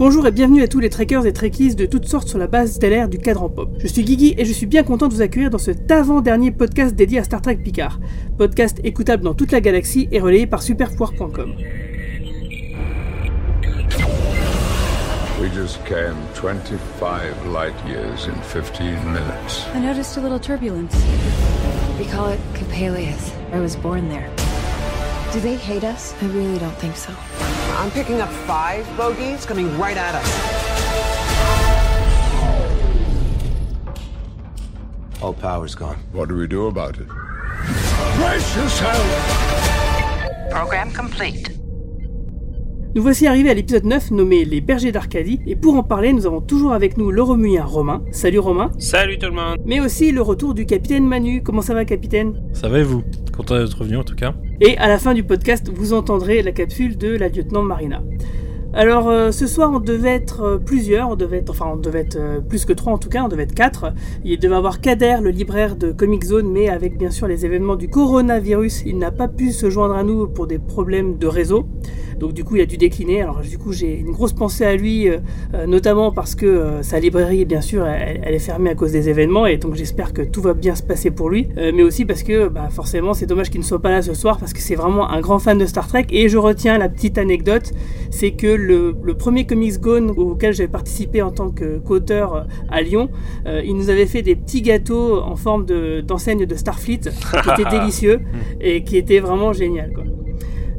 Bonjour et bienvenue à tous les trekkers et trekkies de toutes sortes sur la base stellaire du cadran pop. Je suis Guigui et je suis bien content de vous accueillir dans cet avant-dernier podcast dédié à Star Trek Picard. Podcast écoutable dans toute la galaxie et relayé par superpouvoir.com. We just came 25 light years in 15 minutes. I noticed a little turbulence. We call it Capalius. I was born there. Do they hate us? I really don't think so. I'm picking up five bogeys coming right at us. All power's gone. What do we do about it? Brace yourself! Program complete. Nous voici arrivés à l'épisode 9 nommé Les Bergers d'Arcadie, et pour en parler, nous avons toujours avec nous le Romulien Romain. Salut Romain. Salut tout le monde. Mais aussi le retour du capitaine Manu. Comment ça va, capitaine? Ça va et vous? Content d'être revenu en tout cas. Et à la fin du podcast, vous entendrez la capsule de la lieutenant Marina. Alors euh, ce soir on devait être euh, plusieurs, on devait être, enfin on devait être euh, plus que trois en tout cas, on devait être quatre. Il devait avoir Kader, le libraire de Comic Zone, mais avec bien sûr les événements du coronavirus, il n'a pas pu se joindre à nous pour des problèmes de réseau. Donc du coup il a dû décliner. Alors du coup j'ai une grosse pensée à lui, notamment parce que sa librairie bien sûr elle, est fermée à cause des événements et donc j'espère que tout va bien se passer pour lui. mais aussi parce que bah, forcément c'est dommage qu'il ne soit pas là ce soir parce que c'est vraiment un grand fan de Star Trek et je retiens la petite anecdote, c'est que le, premier Comics Gone auquel j'avais participé en tant qu'auteur à Lyon, euh, il nous avait fait des petits gâteaux en forme d'enseigne de, Starfleet qui étaient délicieux et qui étaient vraiment génial. Quoi.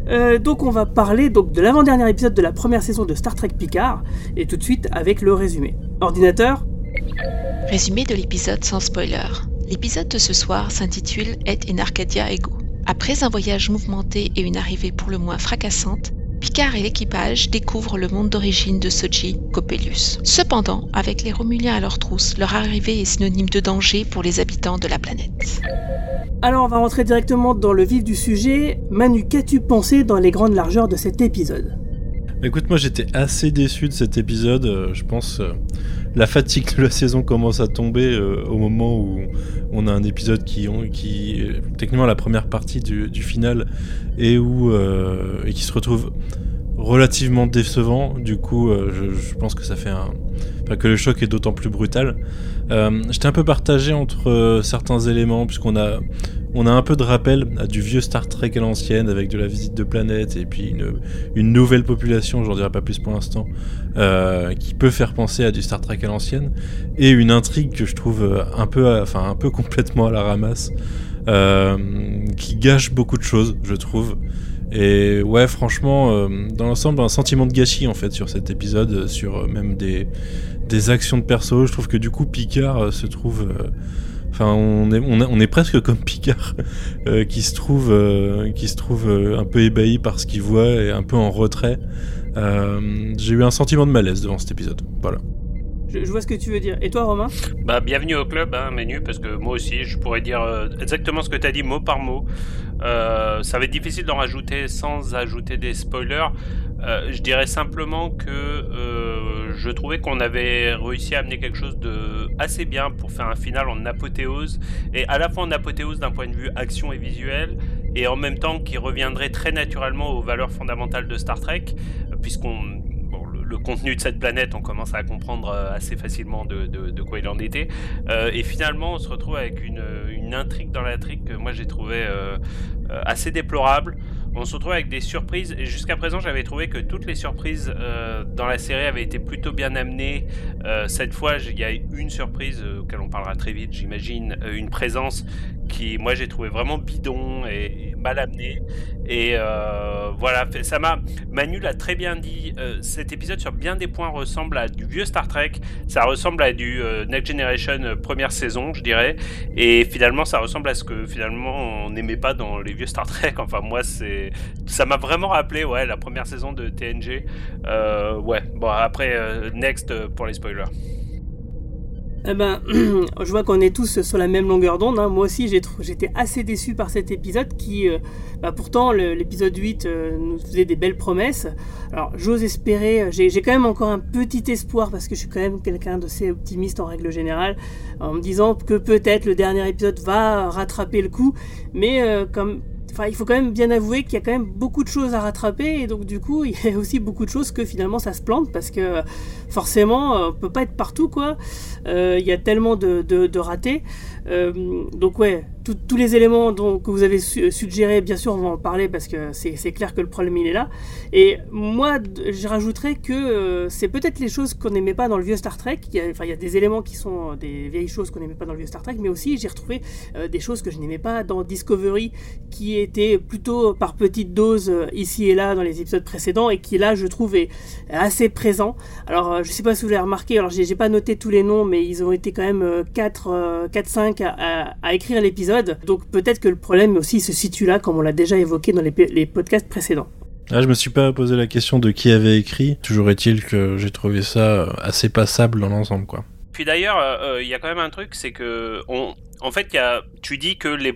Euh, donc on va parler donc de l'avant-dernier épisode de la première saison de Star Trek Picard et tout de suite avec le résumé. Ordinateur Résumé de l'épisode sans spoiler. L'épisode de ce soir s'intitule Et in Arcadia Ego. Après un voyage mouvementé et une arrivée pour le moins fracassante, Picard et l'équipage découvrent le monde d'origine de Soji, Coppelius. Cependant, avec les Romuliens à leur trousse, leur arrivée est synonyme de danger pour les habitants de la planète. Alors on va rentrer directement dans le vif du sujet. Manu, qu'as-tu pensé dans les grandes largeurs de cet épisode? Écoute, moi j'étais assez déçu de cet épisode. Euh, je pense euh, la fatigue de la saison commence à tomber euh, au moment où on a un épisode qui, qui techniquement la première partie du, final et où et qui se retrouve relativement décevant. Du coup, je, pense que ça fait un, enfin, que le choc est d'autant plus brutal. J'étais un peu partagé entre certains éléments puisqu'on a on a un peu de rappel à du vieux Star Trek à l'ancienne avec de la visite de planètes et puis une, nouvelle population, j'en dirai pas plus pour l'instant, euh, qui peut faire penser à du Star Trek à l'ancienne et une intrigue que je trouve euh, un peu, enfin un peu complètement à la ramasse, euh, qui gâche beaucoup de choses, je trouve. Et ouais, franchement, dans l'ensemble, un sentiment de gâchis en fait sur cet épisode, sur même des, des actions de perso. Je trouve que du coup, Picard se trouve Enfin, on est, on, est presque comme Picard, euh, qui se trouve, euh, qui se trouve euh, un peu ébahi par ce qu'il voit et un peu en retrait. J'ai eu un sentiment de malaise devant cet épisode. Voilà. Je, vois ce que tu veux dire. Et toi, Romain? Bah, bienvenue au club, hein, Menu, parce que moi aussi, je pourrais dire exactement ce que tu as dit mot par mot. ça va être difficile d'en rajouter sans ajouter des spoilers. Je dirais simplement que je trouvais qu'on avait réussi à amener quelque chose de assez bien pour faire un final en apothéose, et à la fois en apothéose d'un point de vue action et visuel, et en même temps qui reviendrait très naturellement aux valeurs fondamentales de Star Trek, puisqu'on le, contenu de cette planète, on commence à comprendre euh, assez facilement de, quoi il en était. Euh, et finalement, on se retrouve avec une, intrigue dans l'intrigue que moi j'ai trouvé euh, assez déplorable on se retrouve avec des surprises. Et jusqu'à présent, j'avais trouvé que toutes les surprises euh, dans la série avaient été plutôt bien amenées. Euh, cette fois, il y a une surprise euh, on parlera très vite, j'imagine, une présence qui, moi, j'ai trouvé vraiment bidon et, mal amenée. Et voilà, ça m'a. Manu l'a très bien dit. cet épisode, sur bien des points, ressemble à du vieux Star Trek. Ça ressemble à du Next Generation première saison, je dirais. Et finalement, ça ressemble à ce que finalement on n'aimait pas dans les Star Trek. Enfin, moi, c'est ça m'a vraiment rappelé ouais la première saison de TNG. Euh, ouais bon après euh, next euh, pour les spoilers. Eh ben, je vois qu'on est tous sur la même longueur d'onde. Hein. Moi aussi, j'étais assez déçu par cet épisode qui, bah, pourtant, l'épisode 8 nous faisait des belles promesses. Alors, j'ose espérer, j'ai quand même encore un petit espoir parce que je suis quand même quelqu'un d'assez optimiste en règle générale, en me disant que peut-être le dernier épisode va rattraper le coup. Mais comme il faut quand même bien avouer qu'il y a quand même beaucoup de choses à rattraper et donc du coup, il y a aussi beaucoup de choses que finalement ça se plante parce que forcément, on peut pas être partout quoi. Euh, il y a tellement de, ratés. Euh, donc ouais, tous les éléments que vous avez suggérés, bien sûr, on va en parler parce que c'est clair que le problème il est là. Et moi, je rajouterais que euh, c'est peut-être les choses qu'on n'aimait pas dans le vieux Star Trek. Enfin, il y a des éléments qui sont des vieilles choses qu'on n'aimait pas dans le vieux Star Trek, mais aussi j'ai retrouvé euh, des choses que je n'aimais pas dans Discovery, qui étaient plutôt par petites doses euh, ici et là dans les épisodes précédents et qui là, je trouve, est assez présent. Alors, je sais pas si vous l'avez remarqué. Alors, j'ai pas noté tous les noms, mais ils ont été quand même 4, 4 5 à, à écrire l'épisode donc peut-être que le problème aussi se situe là, comme on l'a déjà évoqué dans les, podcasts précédents. Ah, je me suis pas posé la question de qui avait écrit. Toujours est-il que j'ai trouvé ça assez passable dans l'ensemble, quoi. Puis d'ailleurs, euh, euh, il y a quand même un truc, c'est que on, en fait, y a, tu dis que les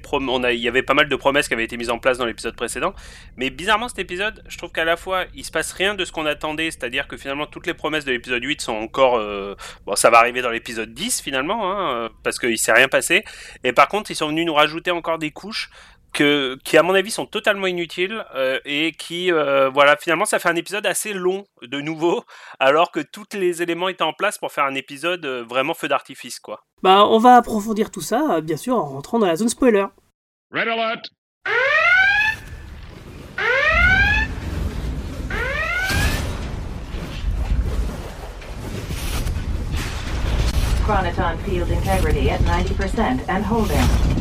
il y avait pas mal de promesses qui avaient été mises en place dans l'épisode précédent, mais bizarrement cet épisode, je trouve qu'à la fois il se passe rien de ce qu'on attendait, c'est-à-dire que finalement toutes les promesses de l'épisode 8 sont encore, euh, bon, ça va arriver dans l'épisode 10 finalement, hein, parce qu'il s'est rien passé, et par contre ils sont venus nous rajouter encore des couches qui à mon avis sont totalement inutiles euh, et qui euh, voilà finalement ça fait un épisode assez long de nouveau alors que tous les éléments étaient en place pour faire un épisode euh, vraiment feu d'artifice quoi. Bah on va approfondir tout ça bien sûr en rentrant dans la zone spoiler. Red alert. Chronoton field integrity at 90% and holding.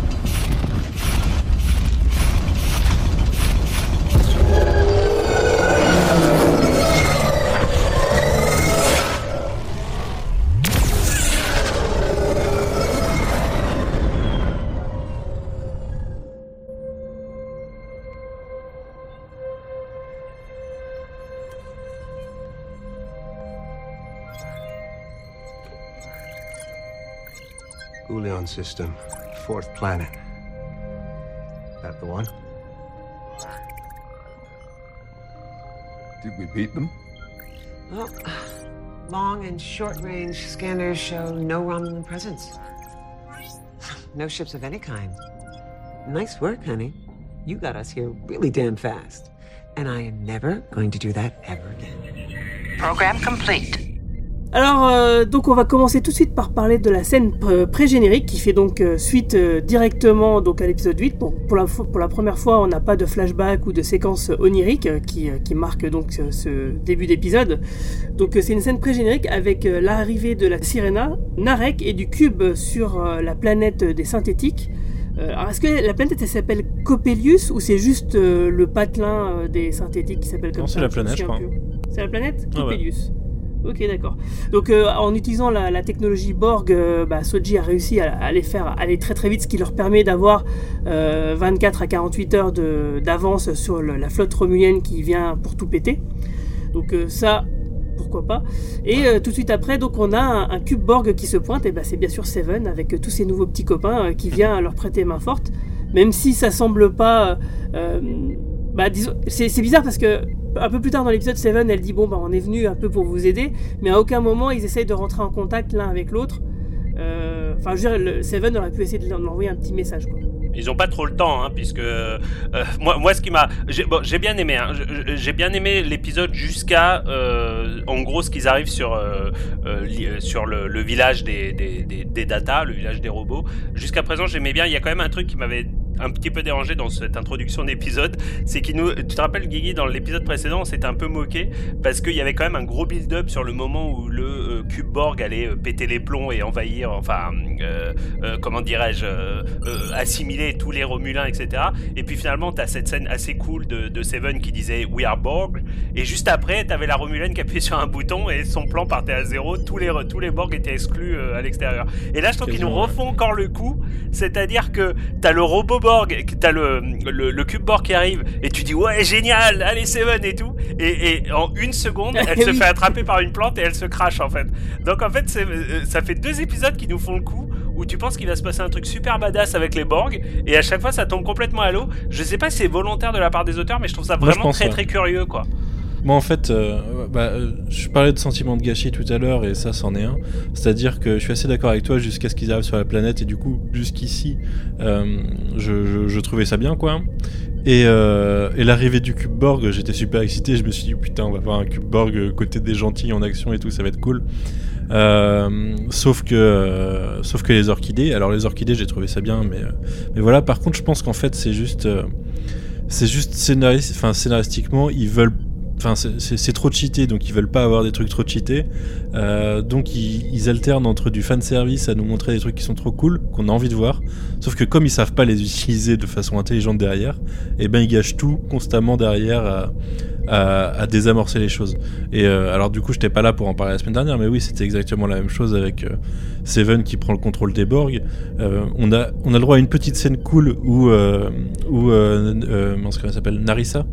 System, fourth planet. That the one? Did we beat them? Well, long and short range scanners show no Romulan presence. No ships of any kind. Nice work, honey. You got us here really damn fast. And I am never going to do that ever again. Program complete. Alors, euh, donc on va commencer tout de suite par parler de la scène pré-générique qui fait donc euh, suite euh, directement donc à l'épisode 8. Bon, pour, la, pour la première fois, on n'a pas de flashback ou de séquence onirique qui, qui marque donc ce début d'épisode. Donc c'est une scène pré-générique avec l'arrivée de la Sirena, Narek et du cube sur la planète des synthétiques. alors est-ce que la planète elle s'appelle Coppelius ou c'est juste le patelin des synthétiques qui s'appelle comme ça? c'est la planète, je crois. C'est la planète? Coppelius. Ok, d'accord. Donc, euh, en utilisant la, technologie Borg, euh, bah, Soji a réussi à, aller faire aller très très vite, ce qui leur permet d'avoir 24 euh, à 48 heures d'avance sur la flotte romulienne qui vient pour tout péter. Donc ça, pourquoi pas. Et tout de suite après, donc on a un, cube Borg qui se pointe, et bah, c'est bien sûr Seven avec tous ses nouveaux petits copains qui vient leur prêter main forte, même si ça semble pas. bah, c'est bizarre parce que un peu plus tard dans l'épisode, Seven, elle dit bon bah on est venu un peu pour vous aider, mais à aucun moment ils essayent de rentrer en contact l'un avec l'autre. Euh, enfin, je veux Seven aurait pu essayer de leur envoyer un petit message quoi. Ils ont pas trop le temps, hein, puisque euh, moi, moi, ce qui m'a, j'ai bien aimé, hein, bien aimé l'épisode jusqu'à, euh, en gros, ce qu'ils arrivent sur le, village des, des, des, des data, le village des robots. Jusqu'à présent, j'aimais bien. Il y a quand même un truc qui m'avait un petit peu dérangé dans cette introduction d'épisode, c'est qu'il nous. Tu te rappelles, Guigui, dans l'épisode précédent, on s'était un peu moqué parce qu'il y avait quand même un gros build-up sur le moment où le euh, cube Borg allait euh, péter les plombs et envahir, enfin, euh, comment dirais-je, assimiler tous les Romulins, etc. Et puis finalement, tu as cette scène assez cool de, Seven qui disait We are Borg, et juste après, tu avais la Romulaine qui appuyait sur un bouton et son plan partait à zéro, tous les, tous les Borg étaient exclus à l'extérieur. Et là, je trouve qu'ils nous refont encore le coup, c'est-à-dire que tu as le robot Borg, t'as le, le, le, cube Borg qui arrive, et tu dis ouais génial, allez Seven et tout, et, et en une seconde, elle se fait attraper par une plante et elle se crache en fait. Donc en fait, euh, ça fait deux épisodes qui nous font le coup où tu penses qu'il va se passer un truc super badass avec les Borg, et à chaque fois ça tombe complètement à l'eau. Je sais pas si c'est volontaire de la part des auteurs, mais je trouve ça vraiment très très curieux quoi. Moi, en fait, euh, bah, euh, je parlais de sentiment de gâchis tout à l'heure, et ça, c'en est un. C'est-à-dire que je suis assez d'accord avec toi jusqu'à ce qu'ils arrivent sur la planète, et du coup, jusqu'ici, euh, je, trouvais ça bien, quoi. Et, euh, et l'arrivée du cube Borg, j'étais super excité. Je me suis dit, putain, on va voir un cube Borg côté des gentils en action et tout, ça va être cool. Sauf que sauf que les orchidées alors les orchidées j'ai trouvé ça bien mais mais voilà par contre je pense qu'en fait c'est juste c'est juste scénaris- enfin, scénaristiquement ils veulent Enfin, c'est- trop cheaté, donc ils veulent pas avoir des trucs trop cheatés. Euh, donc ils, alternent entre du fan service à nous montrer des trucs qui sont trop cool, qu'on a envie de voir. Sauf que comme ils savent pas les utiliser de façon intelligente derrière, et ben ils gâchent tout constamment derrière à, désamorcer les choses. Et euh, alors du coup, j'étais pas là pour en parler la semaine dernière, mais oui, c'était exactement la même chose avec euh, Seven qui prend le contrôle des Borg. On a on a le droit à une petite scène cool où où comment s'appelle Narissa.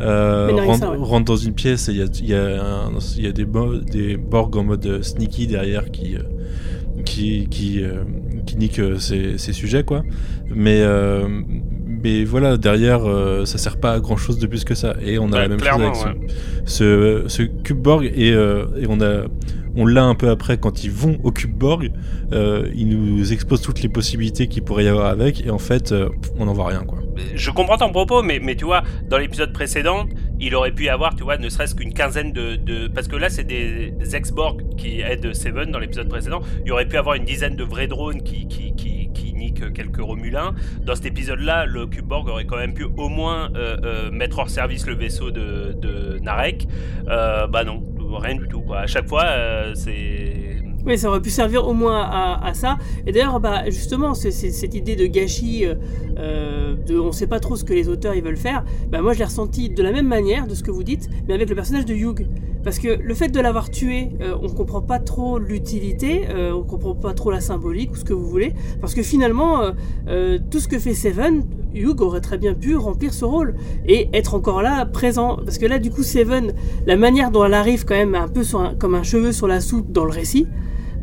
Euh, rentre, ouais. rentre dans une pièce et il y a, il y a, un- il y a des, bo- des Borg en mode euh, sneaky derrière qui, euh, qui, qui, euh, qui niquent ces, ces sujets, quoi. Mais, euh, mais voilà, derrière, euh, ça sert pas à grand chose de plus que ça. Et on a Bah, la même chose avec ce, ouais. ce, ce Cube Borg et, euh, et on a on l'a un peu après quand ils vont au Cube Borg euh, ils nous exposent toutes les possibilités qu'il pourrait y avoir avec et en fait euh, on n'en voit rien quoi Je comprends ton propos, mais, mais tu vois, dans l'épisode précédent, il aurait pu y avoir, tu vois, ne serait-ce qu'une quinzaine de, Parce que là, c'est des ex-Borg qui aident Seven dans l'épisode précédent. Il aurait pu avoir une dizaine de vrais drones qui, qui, qui, niquent quelques Romulins. Dans cet épisode-là, le Cube Borg aurait quand même pu au moins euh, mettre hors service le vaisseau de, de Narek. Bah non, rien du tout. À chaque fois, euh, c'est. Oui, ça aurait pu servir au moins à, ça. Et d'ailleurs, bah, justement, c'est, cette idée de gâchis, euh, euh, de on sait pas trop ce que les auteurs ils veulent faire, bah, moi je l'ai ressenti de la même manière de ce que vous dites, mais avec le personnage de Hugh. Parce que le fait de l'avoir tué, euh, on comprend pas trop l'utilité, euh, on comprend pas trop la symbolique ou ce que vous voulez, parce que finalement, euh, tout ce que fait Seven, Hugh aurait très bien pu remplir ce rôle et être encore là, présent. Parce que là, du coup, Seven, la manière dont elle arrive quand même un peu comme un cheveu sur la soupe dans le récit,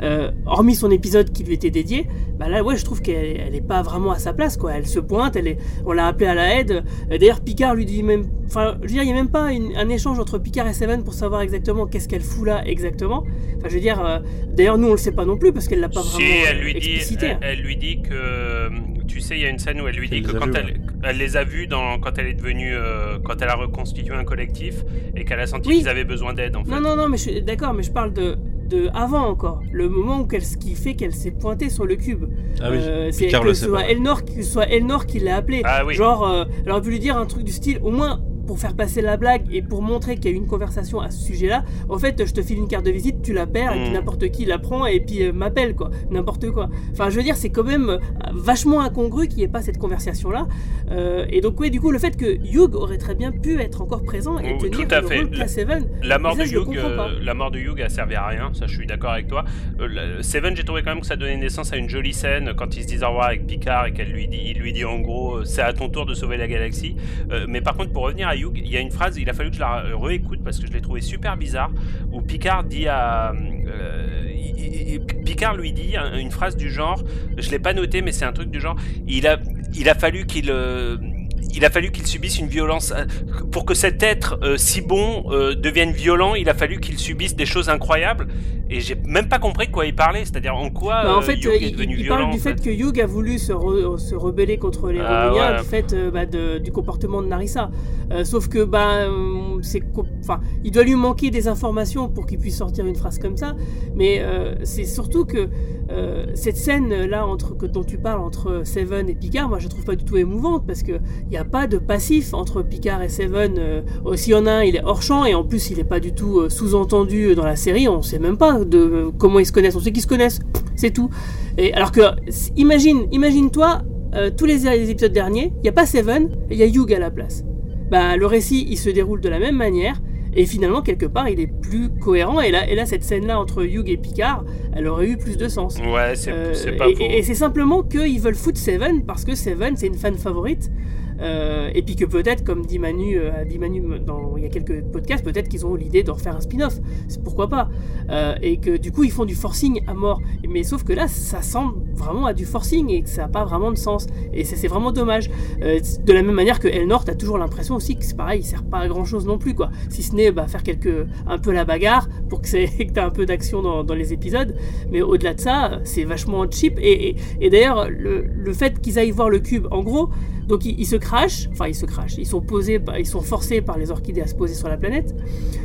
euh, hormis son épisode qui lui était dédié, bah là, ouais, je trouve qu'elle elle est pas vraiment à sa place, quoi. Elle se pointe, elle est, on l'a appelée à la aide. Euh, D'ailleurs, Picard lui dit même, enfin, je veux dire, il y a même pas une- un échange entre Picard et Seven pour savoir exactement qu'est-ce qu'elle fout là exactement. Enfin, je veux dire, euh, d'ailleurs, nous on le sait pas non plus parce qu'elle l'a pas Si, vraiment elle lui dit, explicité. elle, elle lui dit que, tu sais, il y a une scène où elle lui dit Elle que quand elle, elle les a vus dans, quand elle est devenue, euh, quand elle a reconstitué un collectif et qu'elle a senti Oui. qu'ils avaient besoin d'aide en fait. Non, non, non, mais je suis d'accord, mais je parle de, de avant encore, le moment où qu'elle, ce qui fait qu'elle s'est pointée sur le cube. ah oui Euh, c'est que ce soit Elnor, que ce soit Elnor qui l'a appelé. Ah oui. Genre, euh, elle aurait pu lui dire un truc du style, au moins pour faire passer la blague et pour montrer qu'il y a eu une conversation à ce sujet-là. En fait, je te file une carte de visite, tu la perds et puis Mm. n'importe qui la prend et puis euh, m'appelle quoi, n'importe quoi. Enfin, je veux dire, c'est quand même euh, vachement incongru qu'il n'y ait pas cette conversation-là. Euh, et donc, oui, du coup, le fait que Hugh aurait très bien pu être encore présent et Oh, tenir tout à le fait. rôle qu'a Seven. La mort, ça, de Hugh, euh, la mort de Hugh a servi à rien, ça je suis d'accord avec toi. La- Seven, j'ai trouvé quand même que ça donnait naissance à une jolie scène quand ils se disent au revoir avec Picard et qu'elle lui dit, il lui dit en gros, c'est à ton tour de sauver la galaxie. Mais par contre, pour revenir à Il y a une phrase, il a fallu que je la réécoute parce que je l'ai trouvé super bizarre, où Picard dit à... euh, Picard lui dit un- une phrase du genre, je l'ai pas noté, mais c'est un truc du genre, il a, il a fallu qu'il... euh, il a fallu qu'il subisse une violence euh, pour que cet être euh, si bon euh, devienne violent. Il a fallu qu'il subisse des choses incroyables. Et j'ai même pas compris de quoi il parlait. C'est-à-dire en quoi Bah, en fait, Hugh est il, devenu il violent. parle du en fait que Hugh a voulu se, re- se rebeller contre les Ah, ouais. du fait bah, de- du comportement de Narissa. Sauf que bah, euh, c'est, enfin, il doit lui manquer des informations pour qu'il puisse sortir une phrase comme ça. Mais c'est surtout que cette scène là entre que dont tu parles entre Seven et Picard, moi je trouve pas du tout émouvante parce que il n'y a pas de passif entre Picard et Seven. Euh, S'il y en a un, il est hors champ et en plus il est pas du tout euh, sous-entendu dans la série. On sait même pas de euh, comment ils se connaissent. On sait qu'ils se connaissent, c'est tout. Et alors que imagine, imagine-toi euh, tous les, les épisodes derniers, il y a pas Seven, il y a Hugh à la place. Bah le récit il se déroule de la même manière. Et finalement, quelque part, il est plus cohérent. Et là, et là cette scène-là entre Hugh et Picard, elle aurait eu plus de sens. Ouais, c'est Euh, pas et- et c'est simplement qu'ils veulent foutre Seven parce que Seven c'est une fan favorite. Euh, et puis que peut-être, comme dit Manu, euh, a dit Manu dans, il y a quelques podcasts, peut-être qu'ils ont l'idée de refaire un spin-off. Pourquoi pas Euh, Et que du coup ils font du forcing à mort. Mais sauf que là, ça semble vraiment à du forcing et que ça n'a pas vraiment de sens. Et c'est vraiment dommage. De la même manière que Elnor, t'as toujours l'impression aussi que c'est pareil, il sert pas à grand chose non plus, quoi. Si ce n'est bah, faire un peu la bagarre pour que, que t'as un peu d'action dans, les épisodes. Mais au-delà de ça, c'est vachement cheap. Et, d'ailleurs, le, le fait qu'ils aillent voir le cube, en gros, donc ils, ils se créent crashent, enfin ils se crashent, ils sont posés, par- ils sont forcés par les orchidées à se poser sur la planète.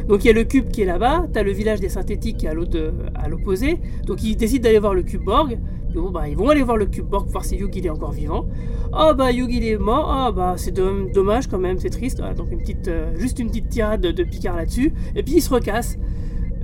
Donc il y a le cube qui est là-bas, t'as le village des synthétiques qui est à l'opposé. Donc ils décident d'aller voir le cube Borg. Bon, bah, ils vont aller voir le cube Borg pour voir si Hugh il est encore vivant. Oh bah Hugh il est mort, ah bah c'est dom- dommage quand même, c'est triste. Donc une petite, euh, juste une petite tirade de, Picard là-dessus. Et puis il se recasse.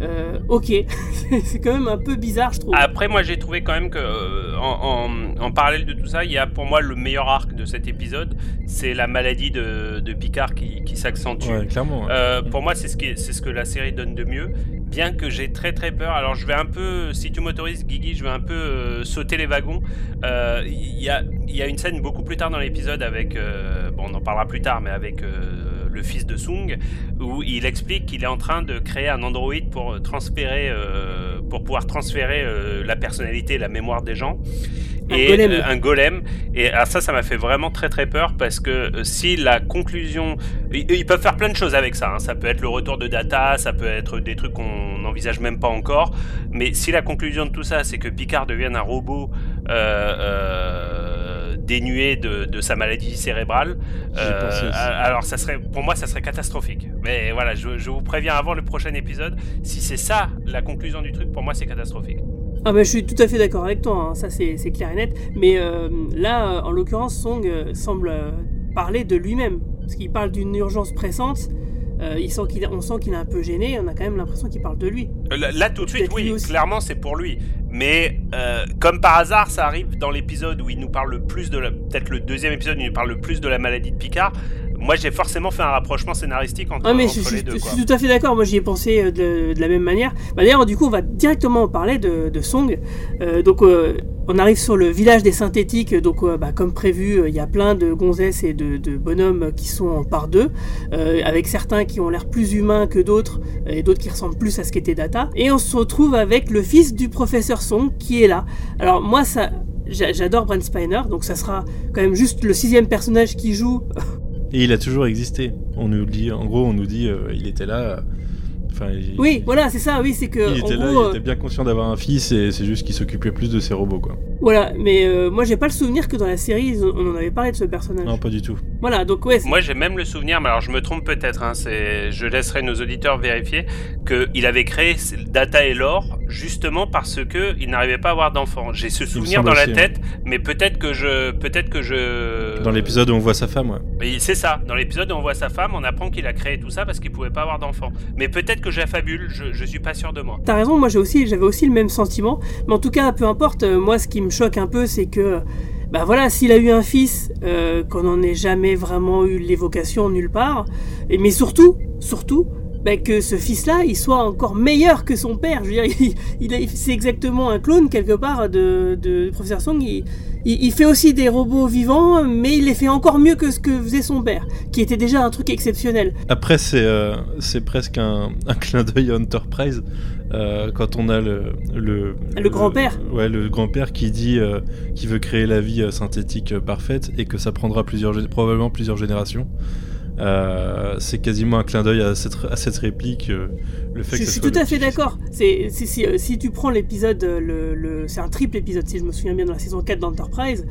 Euh, ok, c'est quand même un peu bizarre je trouve. Après, moi, j'ai trouvé quand même que, euh, en, en- en parallèle de tout ça, il y a pour moi le meilleur arc de cet épisode, c'est la maladie de, de Picard qui, qui s'accentue. Ouais, clairement. ouais. Euh, pour moi, c'est ce, qui est- c'est ce que la série donne de mieux. Bien que j'ai très très peur. Alors, je vais un peu, si tu m'autorises, Guigui, je vais un peu euh, sauter les wagons. Euh, Il y, a, il y a une scène beaucoup plus tard dans l'épisode avec, euh, bon, on en parlera plus tard, mais avec euh, le fils de Sung, où il explique qu'il est en train de créer un androïde pour transférer, euh, pour pouvoir transférer euh, la personnalité, la mémoire des gens. Un et golem. euh, un golem. Et alors ça, ça m'a fait vraiment très très peur parce que euh, si la conclusion, ils, ils peuvent faire plein de choses avec ça. hein. Ça peut être le retour de data, ça peut être des trucs qu'on n'envisage même pas encore. Mais si la conclusion de tout ça, c'est que Picard devienne un robot euh, euh, dénué de, de sa maladie cérébrale, euh, alors ça serait, pour moi, ça serait catastrophique. Mais voilà, je, je vous préviens avant le prochain épisode. Si c'est ça la conclusion du truc, pour moi, c'est catastrophique. Ah bah je suis tout à fait d'accord avec toi, hein, ça c'est clair et net. Mais euh, là, euh, en l'occurrence, Song semble parler de lui-même. Parce qu'il parle d'une urgence pressante. Euh, il sent on sent qu'il est un peu gêné. On a quand même l'impression qu'il parle de lui. Euh, Là, là, tout de suite, oui, clairement, c'est pour lui. Mais euh, comme par hasard, ça arrive dans l'épisode où il nous parle le plus de la. Peut-être le deuxième épisode où il nous parle le plus de la maladie de Picard. Moi, j'ai forcément fait un rapprochement scénaristique entre, Ah mais entre je, je- les deux. je quoi. suis tout à fait d'accord. Moi j'y ai pensé de, de la même manière. Bah, D'ailleurs, du coup, on va directement parler de, de Song. Euh, donc, on arrive sur le village des synthétiques. Donc, euh, bah, comme prévu, euh, il y a plein de gonzesses et de, bonhommes qui sont par deux, euh, avec certains qui ont l'air plus humains que d'autres, et d'autres qui ressemblent plus à ce qu'était Data. Et on se retrouve avec le fils du professeur Song qui est là. Alors moi, ça, j'a- j'adore Brent Spiner. Donc, ça sera quand même juste le sixième personnage qui joue Et il a toujours existé. On nous dit, en gros, on nous dit, il était là. Enfin, il, Oui, voilà, c'est ça. Oui, c'est que il en était là, gros, il était bien conscient d'avoir un fils et c'est juste qu'il s'occupait plus de ses robots, quoi. Voilà, mais euh, moi j'ai pas le souvenir que dans la série on en avait parlé de ce personnage. Non, pas du tout. Voilà, donc ouais, c'est- Moi, j'ai même le souvenir, mais alors je me trompe peut-être, hein, c'est, je laisserai nos auditeurs vérifier, qu'il avait créé Data et Lore justement parce que il n'arrivait pas à avoir d'enfants. J'ai ce souvenir dans la aussi, tête, mais peut-être que je, peut-être que je. Dans l'épisode où on voit sa femme, ouais. Oui, c'est ça. Dans l'épisode où on voit sa femme, on apprend qu'il a créé tout ça parce qu'il pouvait pas avoir d'enfants. Mais peut-être que j'affabule, je, je suis pas sûr de moi. t'as raison, moi j'ai aussi, j'avais aussi le même sentiment. Mais en tout cas, peu importe, euh, moi ce qui me choque un peu, c'est que, bah voilà, s'il a eu un fils, euh, qu'on n'en ait jamais vraiment eu l'évocation nulle part, et, mais surtout, surtout, bah, que ce fils-là, il soit encore meilleur que son père. Je veux dire, il, il est- c'est exactement un clone quelque part de, de Professeur Song. Il, il- il fait aussi des robots vivants, mais il les fait encore mieux que ce que faisait son père, qui était déjà un truc exceptionnel. Après, c'est euh, presque un, un clin d'œil à Enterprise. euh, quand on a le le, Le grand-père. ouais le grand-père qui dit euh, qu'il veut créer la vie synthétique parfaite et que ça prendra plusieurs probablement plusieurs générations Euh, c'est quasiment un clin d'œil à cette, à cette réplique euh, le fait Je, que je suis tout à fait d'accord. C'est si, si, euh, si tu prends l'épisode, le, le- c'est un triple épisode si je me souviens bien dans la saison 4 d'Enterprise,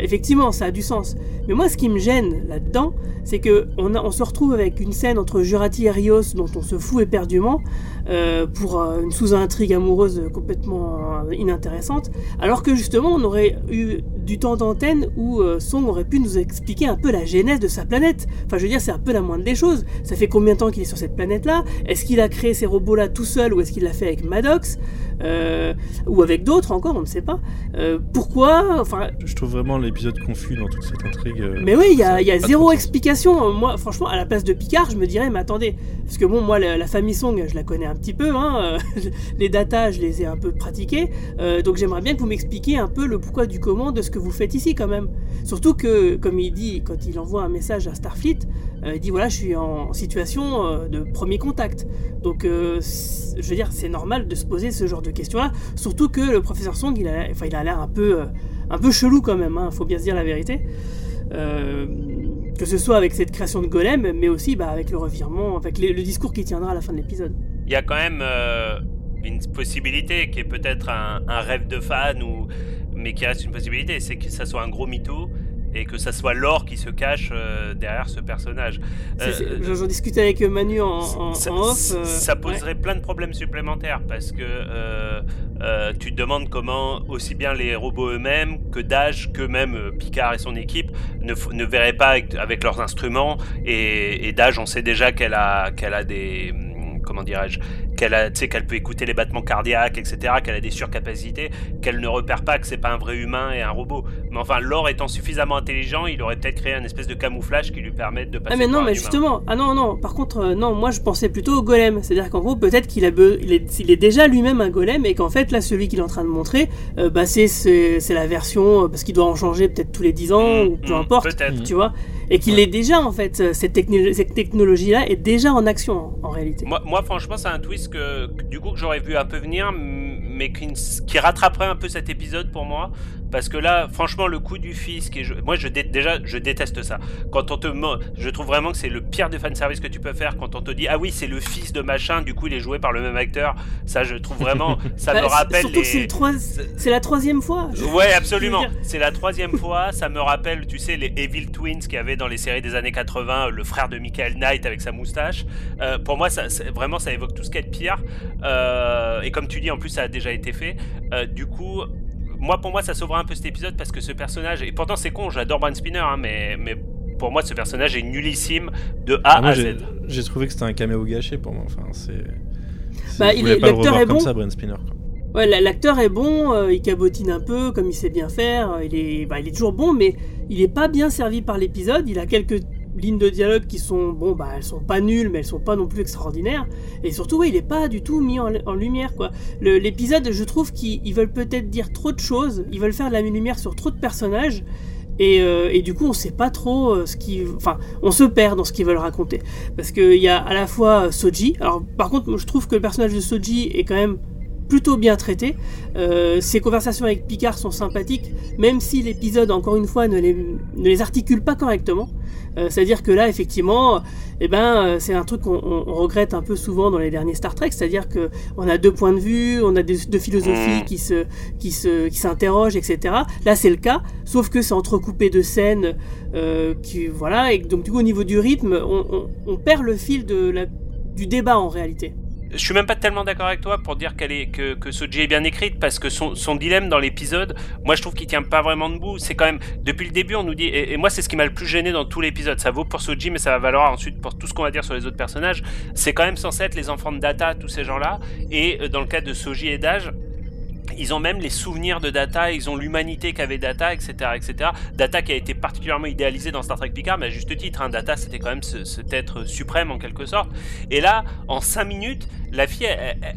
effectivement ça a du sens. Mais moi ce qui me gêne là-dedans, c'est que on, a- on se retrouve avec une scène entre Jurati et Rios dont on se fout éperdument euh, pour euh, une sous-intrigue amoureuse complètement euh, inintéressante, alors que justement on aurait eu du temps d'antenne où Song aurait pu nous expliquer un peu la genèse de sa planète. Enfin je veux dire c'est un peu la moindre des choses. Ça fait combien de temps qu'il est sur cette planète-là? Est-ce qu'il a créé ces robots-là tout seul ou est-ce qu'il l'a fait avec Maddox? Euh, Ou avec d'autres encore, on ne sait pas. Euh, pourquoi Enfin, Je trouve vraiment l'épisode confus dans toute cette intrigue. euh, mais oui, il y a, y zéro explication. Moi, franchement, à la place de Picard, je me dirais, mais attendez, parce que bon, moi, la, la famille Song, je la connais un petit peu, hein, les datas, je les ai un peu pratiqués, euh, donc j'aimerais bien que vous m'expliquiez un peu le pourquoi du comment de ce que vous faites ici, quand même. Surtout que, comme il dit, quand il envoie un message à Starfleet, il dit voilà, je suis en situation euh, de premier contact. Donc, euh, je veux dire, c'est normal de se poser ce genre de questions-là, surtout que le professeur Song, il a, enfin, il a l'air un peu, euh, un peu chelou quand même, hein, faut bien se dire la vérité. Euh, que ce soit avec cette création de golem, mais aussi bah, avec le revirement, avec le discours qui tiendra à la fin de l'épisode. Il y a quand même euh, une possibilité qui est peut-être un, un rêve de fan, ou... mais qui reste une possibilité, c'est que ça soit un gros mytho et que ça soit l'or qui se cache euh, derrière ce personnage. Euh, J'en discutais avec Manu en, en- ça, en off. euh, ouais. poserait plein de problèmes supplémentaires parce que tu te demandes comment aussi bien les robots eux-mêmes que Dash, que même Picard et son équipe ne, ne verraient pas avec, avec leurs instruments et, et Dash on sait déjà qu'elle a, qu'elle a des hum, comment dirais-je qu'elle a, tu sais, qu'elle peut écouter les battements cardiaques, etc., qu'elle a des surcapacités, qu'elle ne repère pas que c'est pas un vrai humain et un robot. Mais enfin, Lore étant suffisamment intelligent, il aurait peut-être créé un espèce de camouflage qui lui permette de passer Ah mais non, mais justement, ah non, non, par contre, euh, non, moi je pensais plutôt au golem. C'est-à-dire qu'en gros, peut-être qu'il a be- il est, il est déjà lui-même un golem et qu'en fait, là, celui qu'il est en train de montrer, euh, bah, c'est, c'est, la version, euh, parce qu'il doit en changer peut-être tous les 10 ans, ou peu Mm, importe, peut-être. tu vois. Et qu'il est déjà, en fait, cette, techno- cette technologie-là est déjà en action, en, en réalité. Moi, moi, franchement, c'est un twist que, du coup que j'aurais vu un peu venir, mais qui rattraperait un peu cet épisode pour moi. Parce que là, franchement, le coup du fils, qui est, jou- moi, je dé- déjà, je déteste ça. Quand on te, je trouve vraiment que c'est le pire des fanservice que tu peux faire. Quand on te dit, ah oui, c'est le fils de machin, du coup, il est joué par le même acteur. Ça, je trouve vraiment, ça Bah, me rappelle Surtout les. que c'est, le troi- c'est la troisième fois. Je- Ouais, je absolument. C'est la troisième fois. Ça me rappelle, tu sais, les Evil Twins qu'il y avait dans les séries des années 80, le frère de Michael Knight avec sa moustache. Euh, pour moi, ça, vraiment, ça évoque tout ce qu'il y a de pire. Euh, et comme tu dis, en plus, ça a déjà été fait. Euh, du coup, moi, pour moi, ça sauvera un peu cet épisode parce que ce personnage. Et pourtant, c'est con, j'adore Brian Spinner, hein, mais, mais pour moi, ce personnage est nullissime de A Ah, moi, à Z. j'ai trouvé que c'était un caméo gâché pour moi. Enfin, c'est. Bah, il est- l'acteur est comme bon. ça, Brian Spinner. quoi. Ouais, la- l'acteur est bon, euh, il cabotine un peu, comme il sait bien faire, euh, il est, bah, il est toujours bon, mais il est pas bien servi par l'épisode, il a quelques lignes de dialogue qui sont, bon, bah, elles sont pas nulles, mais elles sont pas non plus extraordinaires, et surtout, ouais, il est pas du tout mis en, lumière, quoi. L'épisode, je trouve qu'ils ils veulent peut-être dire trop de choses, ils veulent faire de la lumière sur trop de personnages, et, euh, et du coup, on sait pas trop euh, ce qui, enfin, on se perd dans ce qu'ils veulent raconter, parce qu'il y a à la fois euh, Soji. Alors, par contre, je trouve que le personnage de Soji est quand même plutôt bien traité. Euh, ses conversations avec Picard sont sympathiques, même si l'épisode, encore une fois, ne les, ne les articule pas correctement. Euh, C'est-à-dire que là, effectivement, eh ben, euh, c'est un truc qu'on on- on regrette un peu souvent dans les derniers Star Trek, c'est-à-dire que on a deux points de vue, on a des, deux philosophies Mm. qui se, qui se, qui s'interrogent, etc. Là, c'est le cas, sauf que c'est entrecoupé de scènes, euh, qui, voilà, et donc du coup, au niveau du rythme, on, on- on perd le fil de la, du débat en réalité. Je suis même pas tellement d'accord avec toi pour dire qu'elle est que, que Soji est bien écrite parce que son, son dilemme dans l'épisode, moi je trouve qu'il tient pas vraiment debout. C'est quand même depuis le début on nous dit et, moi c'est ce qui m'a le plus gêné dans tout l'épisode. Ça vaut pour Soji mais ça va valoir ensuite pour tout ce qu'on va dire sur les autres personnages. C'est quand même censé être les enfants de Data, tous ces gens-là. Et euh, dans le cas de Soji et Dage, ils ont même les souvenirs de Data, ils ont l'humanité qu'avait Data, etc., etc. Data qui a été particulièrement idéalisé dans Star Trek Picard, mais à juste titre. hein. Data, c'était quand même ce- cet être suprême en quelque sorte. Et là, en 5 minutes, la fille,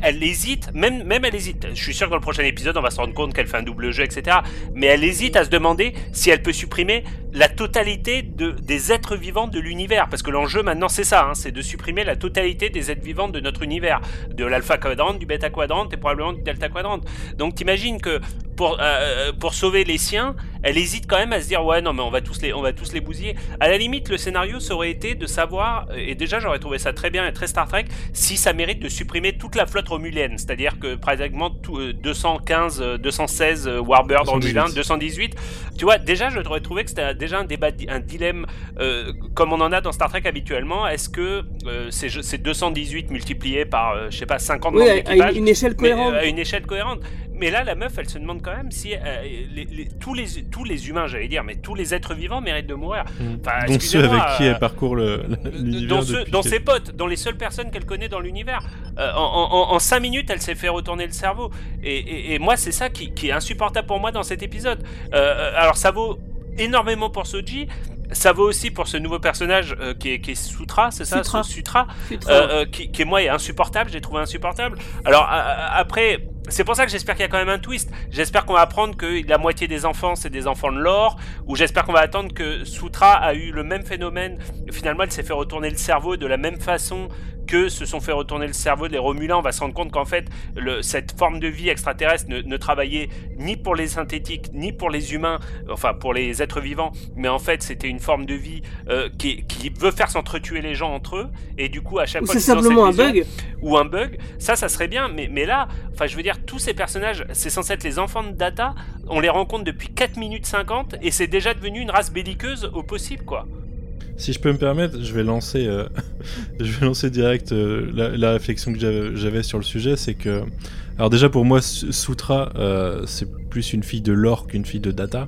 elle, hésite, même, même elle hésite. Je suis sûr que dans le prochain épisode, on va se rendre compte qu'elle fait un double jeu, etc. Mais elle hésite à se demander si elle peut supprimer la totalité de, des êtres vivants de l'univers. Parce que l'enjeu maintenant, c'est ça, hein, c'est de supprimer la totalité des êtres vivants de notre univers. De l'alpha quadrant, du bêta quadrant et probablement du delta quadrant. Donc t'imagines que pour, euh, pour sauver les siens, elle hésite quand même à se dire ouais non mais on va tous les on va tous les bousiller. À la limite le scénario ça aurait été de savoir et déjà j'aurais trouvé ça très bien et très Star Trek si ça mérite de supprimer toute la flotte romulienne, c'est-à-dire que pratiquement tout, euh, 215 euh, 216 euh, Warbird 218. romulins, 218. Tu vois déjà j'aurais trouvé que c'était déjà un débat un dilemme euh, comme on en a dans Star Trek habituellement, est-ce que euh, c'est c'est 218 multiplié par euh, je sais pas 50 Oui, à, à d'équipage une, une échelle mais, cohérente. euh, à une échelle cohérente. Mais là, la meuf, elle se demande quand même si euh, les- les- tous, les, tous les humains, j'allais dire, mais tous les êtres vivants méritent de mourir. Enfin, Dont ceux avec qui euh, elle parcourt le- l'univers. que- ses potes, dont les seules personnes qu'elle connaît dans l'univers. Euh, en, en, en cinq minutes, elle s'est fait retourner le cerveau. Et, et- et moi, c'est ça qui, qui est insupportable pour moi dans cet épisode. Euh, alors, ça vaut énormément pour Soji. Ça vaut aussi pour ce nouveau personnage euh, qui, est, qui est Sutra, c'est ça? Sutra. Su- Sutra, Sutra. euh, euh, qui, qui, moi est insupportable, j'ai trouvé insupportable. Alors après, c'est pour ça que j'espère qu'il y a quand même un twist. J'espère qu'on va apprendre que la moitié des enfants c'est des enfants de l'or, ou j'espère qu'on va attendre que Sutra a eu le même phénomène. Finalement, elle s'est fait retourner le cerveau de la même façon que se sont fait retourner le cerveau des Romulans. On va se rendre compte qu'en fait, le, cette forme de vie extraterrestre ne, ne, travaillait ni pour les synthétiques, ni pour les humains, enfin pour les êtres vivants, mais en fait, c'était une forme de vie euh, qui, qui, veut faire s'entretuer les gens entre eux. Et du coup, à chaque ou fois. c'est simplement un bug. Ou un bug. Ça, ça serait bien. Mais, mais là, enfin, je veux dire, tous ces personnages, c'est censé être les enfants de Data. On les rencontre depuis 4 minutes 50 et c'est déjà devenu une race belliqueuse au possible, quoi. Si je peux me permettre, je vais lancer, euh, je vais lancer direct euh, la, réflexion que j'avais sur le sujet, c'est que, alors déjà pour moi, Sutra, euh, c'est plus une fille de lore qu'une fille de data,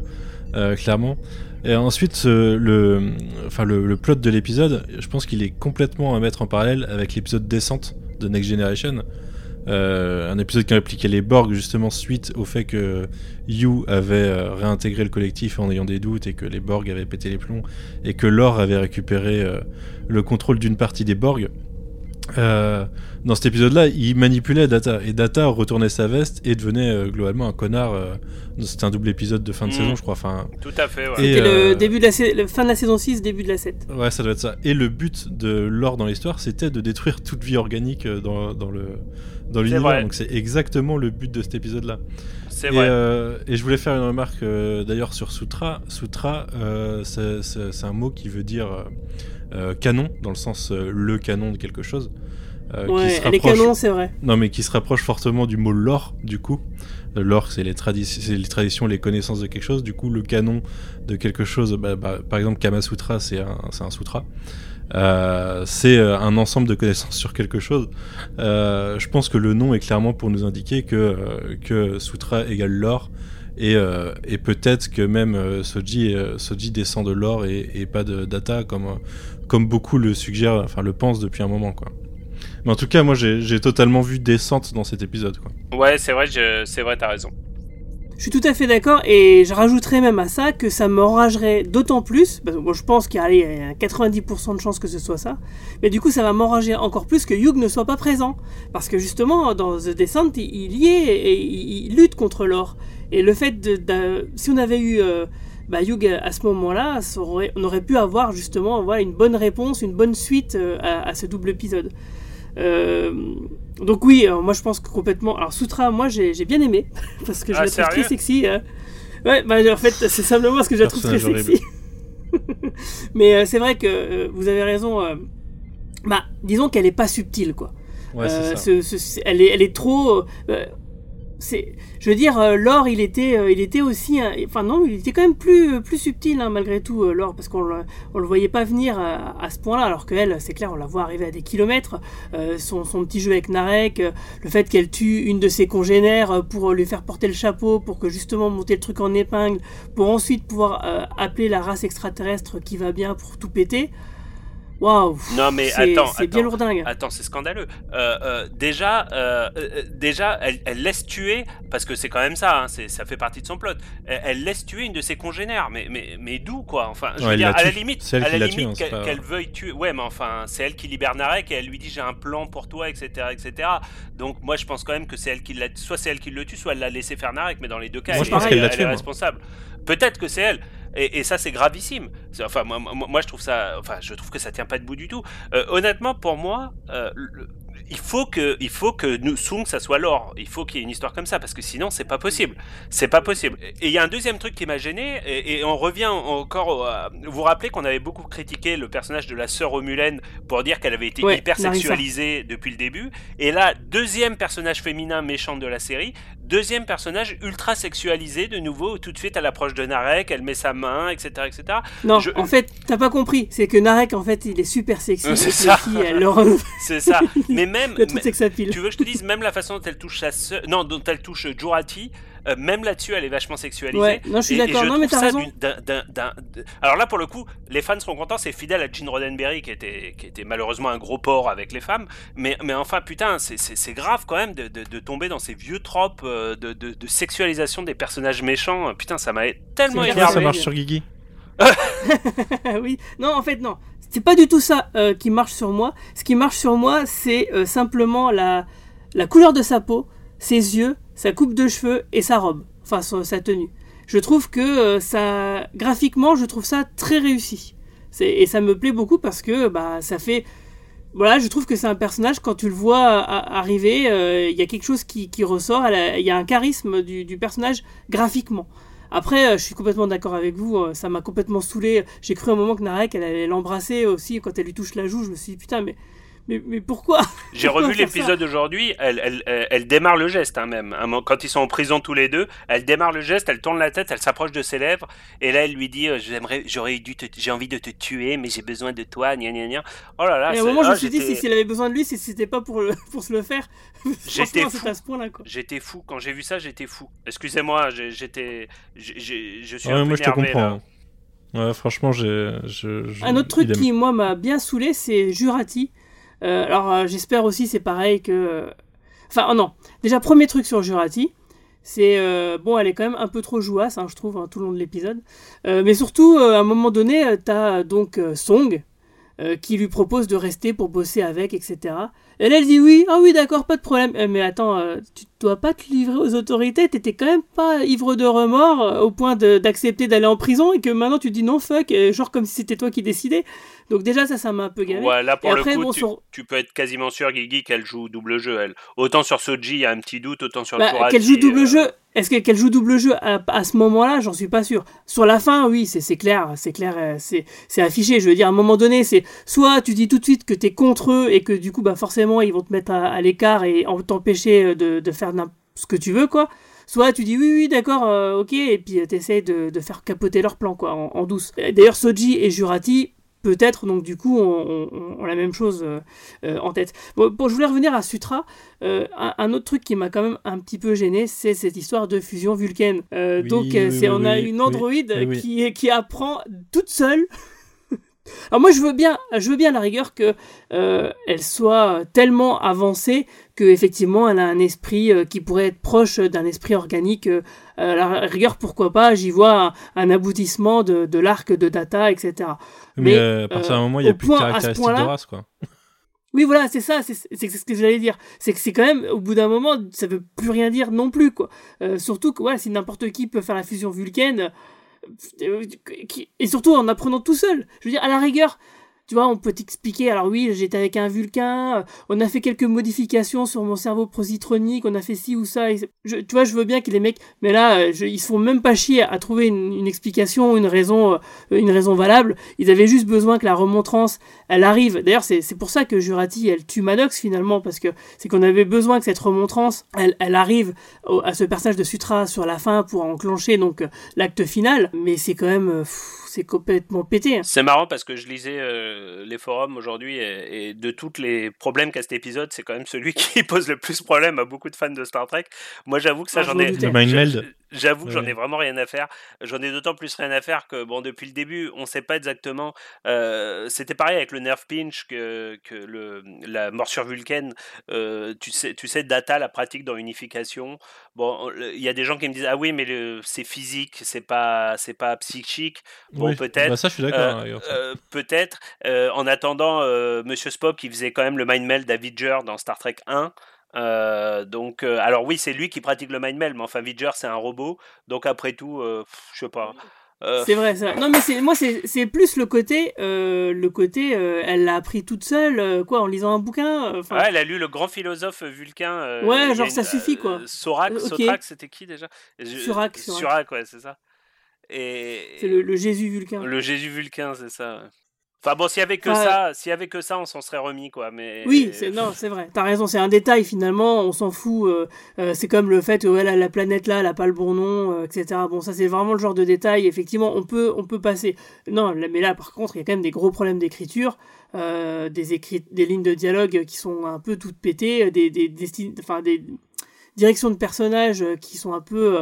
clairement. Et ensuite, le, enfin le plot de l'épisode, je pense qu'il est complètement à mettre en parallèle avec l'épisode Descente de Next Generation. Euh, un épisode qui impliquait les Borg justement suite au fait que Yu avait euh, réintégré le collectif en ayant des doutes et que les Borg avaient pété les plombs et que Lore avait récupéré euh, le contrôle d'une partie des Borg. Euh, dans cet épisode-là, il manipulait Data et Data retournait sa veste et devenait globalement un connard. C'était un double épisode de fin de Mmh. saison, je crois. Enfin, Tout à fait, ouais. C'était le début de la, sa- le fin de la saison 6, début de la 7. Ouais, ça doit être ça. Et le but de Lore dans l'histoire, c'était de détruire toute vie organique dans, dans le dans l'univers. Donc c'est exactement le but de cet épisode-là. C'est Et, vrai. euh, et je voulais faire une remarque euh, d'ailleurs sur Sutra. Sutra, euh, c'est- un mot qui veut dire euh, euh, canon, dans le sens euh, le canon de quelque chose. euh, qui ouais, se les rapproche- canons, c'est vrai. non, mais qui se rapproche fortement du mot lore, du coup. Euh, Lore, c'est les, tradi- les traditions, les connaissances de quelque chose. Du coup, le canon de quelque chose, bah, bah, par exemple, Kama Sutra, c'est un, c'est un sutra. Euh, c'est euh, un ensemble de connaissances sur quelque chose. Euh, je pense que le nom est clairement pour nous indiquer que, que sutra égale lore. Et, et peut-être que même Soji, Soji descend de l'or et, pas de data, comme, comme beaucoup le suggèrent, enfin le pensent depuis un moment. Quoi. Mais en tout cas, moi j'ai totalement vu descente dans cet épisode. Quoi. Ouais, c'est vrai, c'est vrai, t'as raison. Je suis tout à fait d'accord et je rajouterais même à ça que ça m'enragerait d'autant plus, parce que moi je pense qu'il y a allez, il y a 90% de chances que ce soit ça, mais du coup ça va m'enrager encore plus que Hugh ne soit pas présent. Parce que justement dans The Descent, il, y est et il, lutte contre l'or. Et le fait de, si on avait eu euh, bah, Hugh à ce moment-là, on aurait pu avoir justement une bonne réponse, une bonne suite euh, à, à ce double épisode. Euh, donc oui, euh, moi je pense que complètement. Alors Sutra, moi j'ai bien aimé parce que je Ah, la trouve très sexy. hein. Ouais, bah en fait c'est simplement parce que je la trouve très sexy. Mais euh, c'est vrai que euh, vous avez raison. euh, bah disons qu'elle est pas subtile quoi. Ouais, c'est Euh, ça. ce- ce- c'est- elle, est, elle est trop. Euh, je veux dire, euh, Laure, il était, euh, il était aussi, enfin non, il était quand même plus, plus subtil hein, malgré tout, euh, Laure, parce qu'on le, le voyait pas venir à, ce point-là, alors qu'elle, c'est clair, on la voit arriver à des kilomètres. Euh, son, petit jeu avec Narek, euh, le fait qu'elle tue une de ses congénères euh, pour lui faire porter le chapeau, pour que justement monter le truc en épingle, pour ensuite pouvoir euh, appeler la race extraterrestre qui va bien pour tout péter. Waouh. Non, mais c'est, attends, c'est bien attends. lourdingue. Attends, c'est scandaleux. Euh, euh, déjà, euh, euh, déjà, elle, elle laisse tuer, parce que c'est quand même ça, hein, c'est, ça fait partie de son plot. Elle, elle laisse tuer une de ses congénères, mais, mais, mais d'où quoi? Enfin, je Ouais, veux dire, la à la limite, C'est elle à qui la limite hein, qu'elle, veuille tuer. Ouais, mais enfin, c'est elle qui libère Narek et elle lui dit j'ai un plan pour toi, etc., etc. Donc moi, je pense quand même que c'est elle qui l'a, soit c'est elle qui le tue, soit elle l'a laissé faire Narek, mais dans les deux cas, Moi, elle, je pense est- qu'elle l'a elle tué, est responsable. Peut-être que c'est elle. Et, et ça, c'est gravissime. Enfin, moi, je trouve ça. Enfin, je trouve que ça tient pas debout du tout. Euh, honnêtement, pour moi, euh, le- il faut que, il faut que nous, Sung, ça soit l'or. Il faut qu'il y ait une histoire comme ça, parce que sinon, c'est pas possible. C'est pas possible. Et il y a un deuxième truc qui m'a gêné, et, et on revient encore. à- vous vous rappelez qu'on avait beaucoup critiqué le personnage de la sœur Romulaine pour dire qu'elle avait été Ouais, hyper sexualisée depuis le début. Et là, deuxième personnage féminin méchant de la série, deuxième personnage ultra sexualisé de nouveau, tout de suite à l'approche de Narek, elle met sa main, etc., etc. Non, Je- en fait, t'as pas compris. C'est que Narek, en fait, il est super sexy. Euh, c'est ça. C'est ça. Mais même, le truc, mais- c'est que ça pile. tu veux que je te dise même la façon dont elle touche sa non, dont elle touche Jurati, euh, même là-dessus, elle est vachement sexualisée. Ouais, non, je suis d'accord. Non, mais t'as raison. Alors là, pour le coup, les fans seront contents. C'est fidèle à Gene Roddenberry, qui était, qui était malheureusement un gros porc avec les femmes. Mais, mais enfin, putain, c'est- grave quand même de, de- de tomber dans ces vieux tropes euh, de, sexualisation des personnages méchants. Putain, ça m'a tellement grave, ça énervé. marche sur Guigui. oui, non, en fait, non. C'est pas du tout ça euh, qui marche sur moi. Ce qui marche sur moi, c'est euh, simplement la, la couleur de sa peau, ses yeux, sa coupe de cheveux et sa robe. Enfin, sa tenue. Je trouve que euh, ça. Graphiquement, je trouve ça très réussi. Et ça me plaît beaucoup parce que bah, ça fait. voilà, je trouve que c'est un personnage, quand tu le vois a- arriver, euh, il y a quelque chose qui, ressort, il y a un charisme du, personnage graphiquement. Après, euh, je suis complètement d'accord avec vous, euh, ça m'a complètement saoulé. J'ai cru un moment que Narek, elle allait l'embrasser aussi, quand elle lui touche la joue, je me suis dit, putain, mais, mais, mais pourquoi J'ai revu l'épisode aujourd'hui, elle, elle, elle, elle démarre le geste hein, même. Quand ils sont en prison tous les deux, elle démarre le geste, elle tourne la tête, elle s'approche de ses lèvres, et là elle lui dit euh, j'aimerais, j'aurais dû te, j'ai envie de te tuer, mais j'ai besoin de toi, gna gna gna. Oh là là, Et à un moment, je ah, me suis dit, si, s'il avait besoin de lui, si c'était pas pour, le, pour se le faire. J'étais Franchement, fou. c'est à ce point-là. J'étais fou quand j'ai vu ça, j'étais fou. Excusez-moi, j'étais, je suis Ouais, un peu moi, je te comprends. là. Ouais, franchement, j'ai. je- je- Un autre truc qui, moi, m'a bien saoulé, c'est Jurati. Euh, alors, euh, j'espère aussi, c'est pareil que. Enfin, oh non. Déjà, premier truc sur Jurati, c'est. euh, bon, elle est quand même un peu trop jouasse, hein, je trouve, hein, tout le long de l'épisode. Euh, mais surtout, euh, à un moment donné, euh, t'as euh, donc euh, Song. euh, qui lui propose de rester pour bosser avec, etc. Elle, elle dit oui, ah oui, d'accord, pas de problème. Euh, mais attends, euh, tu dois pas te livrer aux autorités, t'étais quand même pas ivre de remords euh, au point d'accepter d'aller en prison et que maintenant tu dis non, fuck, genre comme si c'était toi qui décidais. Donc déjà, ça, ça m'a un peu gavé. Ouais, là pour Et le après, coup, bon, tu, sur- tu peux être quasiment sûr, Guigui, qu'elle joue double jeu, elle. Autant sur Soji, il y a un petit doute, autant sur Bah, Jurati, qu'elle joue double euh, jeu, est-ce que- qu'elle joue double jeu à, à ce moment-là? J'en suis pas sûr. Sur la fin, oui, c'est clair, c'est clair, c'est c'est affiché. Je veux dire, à un moment donné, c'est soit tu dis tout de suite que t'es contre eux et que du coup, bah forcément, ils vont te mettre à, à l'écart et t'empêcher euh, de, de faire ce que tu veux, quoi. Soit tu dis oui, oui, d'accord, euh, ok, et puis euh, t'essayes de, de faire capoter leur plan, quoi, en, en douce. D'ailleurs, Soji et Jurati, peut-être, donc du coup, ont la même chose euh, en tête. Bon, bon, je voulais revenir à Sutra. Euh, un, un autre truc qui m'a quand même un petit peu gêné, c'est cette histoire de fusion vulcaine. Euh, Oui, donc, oui, on a une androïde. Qui, qui apprend toute seule. Alors moi je veux bien, je veux bien à la rigueur que euh, elle soit tellement avancée que effectivement elle a un esprit euh, qui pourrait être proche d'un esprit organique. euh, à la rigueur pourquoi pas, j'y vois un, un aboutissement de, de l'arc de Data, etc. Mais, Mais, à partir d'un moment, il n'y a plus de point- ce caractéristiques de race, quoi. Oui, voilà, c'est ça, c'est ce que j'allais dire. C'est que c'est quand même, au bout d'un moment, ça veut plus rien dire non plus, quoi. Euh, surtout que, voilà, si n'importe qui peut faire la fusion vulcaine, et surtout en apprenant tout seul. Je veux dire, à la rigueur, tu vois, on peut t'expliquer, alors oui, j'étais avec un vulcain, euh, on a fait quelques modifications sur mon cerveau positronique, on a fait ci ou ça, et tu vois, je veux bien que les mecs, mais là, euh, ils se font même pas chier à trouver une, explication, une raison, euh, une raison valable, ils avaient juste besoin que la remontrance, elle arrive. D'ailleurs, c'est pour ça que Jurati, elle tue Maddox finalement, parce que c'est qu'on avait besoin que cette remontrance, elle, arrive à ce personnage de Sutra sur la fin pour enclencher donc l'acte final, mais c'est quand même, c'est complètement pété. hein. C'est marrant parce que je lisais euh, les forums aujourd'hui et, et de tous les problèmes qu'a cet épisode, c'est quand même celui qui pose le plus problème à beaucoup de fans de Star Trek. Moi, j'avoue que ça, Ah, je j'en ai. mind je- meld. J'avoue que j'en ai vraiment rien à faire. J'en ai d'autant plus rien à faire que, bon, depuis le début, on sait pas exactement. euh, C'était pareil avec le nerve pinch que, que le, la morsure vulcaine. euh, tu, sais, tu sais, Data la pratique dans Unification. Bon, il y a des gens qui me disent Ah oui, mais c'est physique, c'est pas, c'est pas psychique. Bon, Oui. peut-être. Bah, ça, je suis d'accord. Euh, Peut-être. En attendant, Monsieur Spock, qui faisait quand même le mind meld à Vidger dans Star Trek 1. Euh, donc, euh, alors oui, c'est lui qui pratique le mind meld, mais enfin, Vidger, c'est un robot. Donc, après tout, euh, pff, je sais pas. Euh, C'est vrai, c'est vrai. Non, mais c'est moi, c'est plus le côté, le côté, elle l'a appris toute seule, quoi, en lisant un bouquin. Ouais, elle a lu le grand philosophe vulcain. Ouais, genre, une- ça suffit, quoi. Sorak, ok. Sotrak, c'était qui déjà? Je- Surak, Surak. Surak, ouais, c'est ça. Et c'est le, le Jésus vulcain. le Jésus vulcain, c'est ça. ouais. Enfin bon, s'il y avait que Enfin, ça, s'il y avait que ça, on s'en serait remis, quoi. Mais Oui, c'est non, c'est vrai. T'as raison, c'est un détail finalement. On s'en fout. euh, euh, c'est comme le fait que ouais, la, la planète là, elle a pas le bon nom, euh, etc. Bon, ça c'est vraiment le genre de détail. Effectivement, on peut, on peut passer. Non, là- mais là, par contre, il y a quand même des gros problèmes d'écriture, des écrits, des lignes de dialogue qui sont un peu toutes pétées, des, des, enfin des directions de personnages qui sont un peu,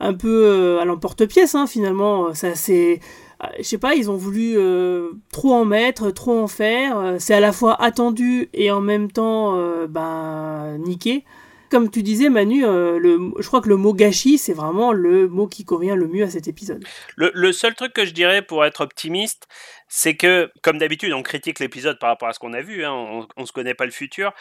un peu à l'emporte-pièce. Hein, finalement, ça c'est je sais pas, ils ont voulu euh, trop en mettre, trop en faire. euh, C'est à la fois attendu et en même temps, euh, ben, niqué. Comme tu disais, Manu, le, je crois que le mot gâchis, c'est vraiment le mot qui convient le mieux à cet épisode. Le, seul truc que je dirais pour être optimiste, c'est que, comme d'habitude, on critique l'épisode par rapport à ce qu'on a vu, hein, on, on se connaît pas le futur.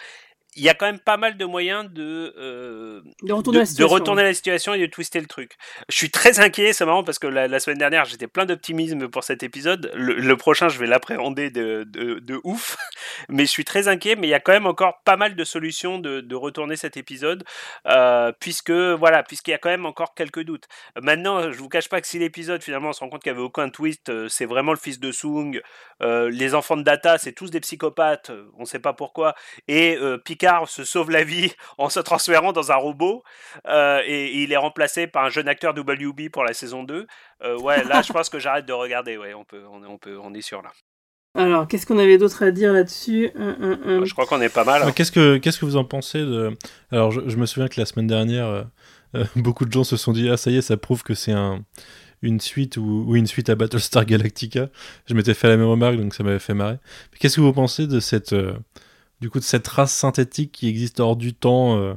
Il y a quand même pas mal de moyens de, euh, De retourner la de situation. retourner la situation et de twister le truc. Je suis très inquiet, c'est marrant parce que la, la semaine dernière j'étais plein d'optimisme pour cet épisode. Le, le prochain je vais l'appréhender de, de, ouf, mais je suis très inquiet. Mais il y a quand même encore pas mal de solutions de, de retourner cet épisode, euh, puisque voilà, puisqu'il y a quand même encore quelques doutes. Maintenant, je vous cache pas que si l'épisode finalement on se rend compte qu'il n'y avait aucun twist, euh, c'est vraiment le fils de Sung, euh, les enfants de Data c'est tous des psychopathes, on sait pas pourquoi, et euh, Picard se sauve la vie en se transférant dans un robot euh, et, et il est remplacé par un jeune acteur WB pour la saison 2. Euh, ouais, là je pense que j'arrête de regarder. Ouais, on peut, on, peut, on est sûr là. Alors, qu'est-ce qu'on avait d'autre à dire là-dessus? Hum, hum, hum. Je crois qu'on est pas mal. hein. Qu'est-ce que qu'est-ce que vous en pensez de Alors je, je me souviens que la semaine dernière, euh, euh, beaucoup de gens se sont dit ah ça y est, ça prouve que c'est un une suite ou, ou une suite à Battlestar Galactica. Je m'étais fait la même remarque donc ça m'avait fait marrer. Mais Qu'est-ce que vous pensez de cette euh, du coup de cette race synthétique qui existe hors du temps euh,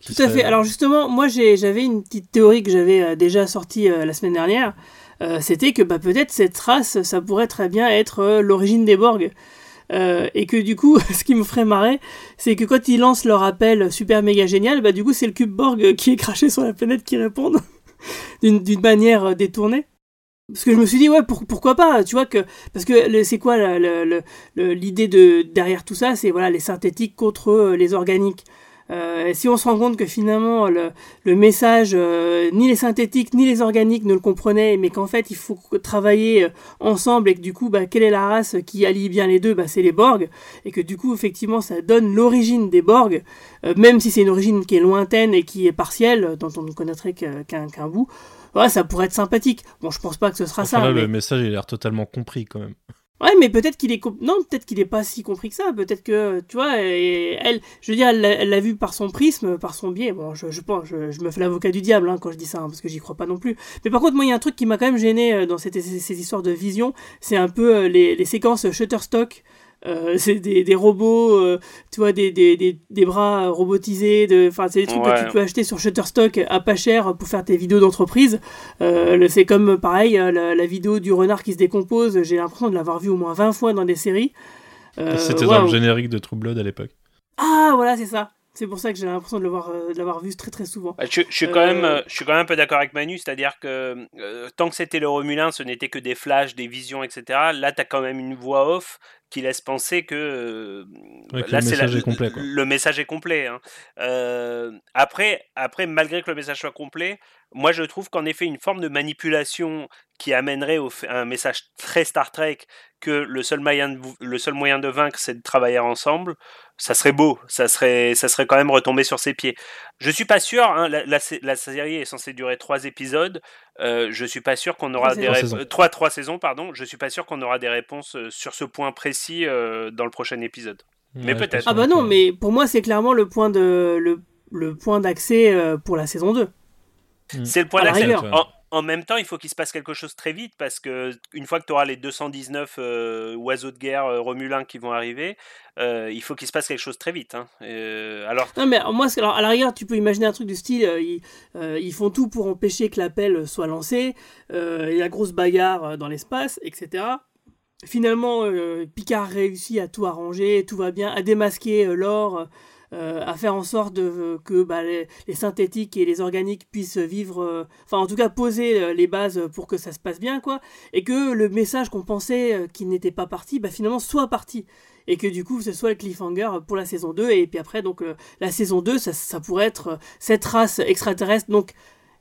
Tout à fait. Alors justement, moi j'avais une petite théorie que j'avais euh, déjà sortie euh, la semaine dernière. Euh, C'était que bah, peut-être cette race, ça pourrait très bien être l'origine des Borg. Et que du coup, ce qui me ferait marrer, c'est que quand ils lancent leur appel super méga génial, bah du coup c'est le cube Borg qui est craché sur la planète qui répond d'une manière détournée. Parce que je me suis dit ouais pour- pourquoi pas tu vois que parce que c'est quoi l'idée de derrière tout ça c'est voilà les synthétiques contre euh, les organiques euh, si on se rend compte que finalement le, message, euh, ni les synthétiques ni les organiques ne le comprenaient, mais qu'en fait il faut travailler ensemble et que du coup, bah, quelle est la race qui allie bien les deux bah, C'est les Borg. Et que du coup, effectivement, ça donne l'origine des Borg, euh, même si c'est une origine qui est lointaine et qui est partielle, dont on ne connaîtrait qu'un bout. Ouais, ça pourrait être sympathique. Bon, je pense pas que ce sera Enfin, ça. là, mais- le message il a l'air totalement compris quand même. Ouais, mais peut-être qu'il est comp- non, peut-être qu'il est pas si compris que ça. Peut-être que tu vois, elle, je veux dire, elle l'a vu par son prisme, par son biais. Bon, je, je pense, je, je me fais l'avocat du diable hein, quand je dis ça, hein, parce que j'y crois pas non plus. Mais par contre, moi, il y a un truc qui m'a quand même gêné euh, dans cette- ces, ces histoires de vision, c'est un peu euh, les, les séquences Shutterstock. Euh, c'est des, des robots, euh, tu vois, des, des, des, des bras robotisés, de, enfin, c'est des trucs Ouais. que tu peux acheter sur Shutterstock à pas cher pour faire tes vidéos d'entreprise. Euh, le- c'est comme pareil, la, la vidéo du renard qui se décompose, j'ai l'impression de l'avoir vue au moins 20 fois dans des séries. Euh, C'était dans waouh. le générique de True Blood à l'époque. Ah, voilà, c'est ça. C'est pour ça que j'ai l'impression de l'avoir euh, de l'avoir vu très très souvent. Bah, Je, je suis Euh, quand même, euh, je suis quand même un peu d'accord avec Manu, c'est-à-dire que euh, tant que c'était le Romulin, ce n'était que des flashs, des visions, etc. Là, tu as quand même une voix off qui laisse penser que, euh, Ouais, que là, le la- message est complet, quoi. Le message est complet. hein. Euh, après, après, malgré que le message soit complet, moi je trouve qu'en effet une forme de manipulation qui amènerait au fait- un message très Star Trek que le seul moyen de, le seul moyen de vaincre c'est de travailler ensemble, ça serait beau, ça serait, ça serait quand même retomber sur ses pieds. Je suis pas sûr, hein, la, la la série est censée durer trois épisodes, euh, je suis pas sûr qu'on aura Trois des saisons. rép- Trois saisons. trois, trois saisons, pardon, je suis pas sûr qu'on aura des réponses euh, sur ce point précis euh, dans le prochain épisode. Mais Ouais, peut-être. Ah bah non, mais pour moi c'est clairement le point de le, le point d'accès pour la saison 2. Mm. C'est le point d'accès. En, en même temps, il faut qu'il se passe quelque chose très vite parce que une fois que tu auras les 219 euh, oiseaux de guerre euh, Romulins qui vont arriver, euh, il faut qu'il se passe quelque chose très vite. hein. Euh, alors, Non mais moi, alors, à la rigueur, tu peux imaginer un truc du style, ils, ils font tout pour empêcher que l'appel soit lancé, il y a grosse bagarre dans l'espace, etc. Finalement, euh, Picard réussit à tout arranger, tout va bien, à démasquer euh, l'or, euh, à faire en sorte que bah, les, synthétiques et les organiques puissent vivre, euh, enfin en tout cas poser euh, les bases pour que ça se passe bien, quoi, et que le message qu'on pensait euh, qui n'était pas parti, bah, finalement soit parti. Et que du coup ce soit le cliffhanger pour la saison 2 et puis après donc la saison 2 ça, pourrait être cette race extraterrestre donc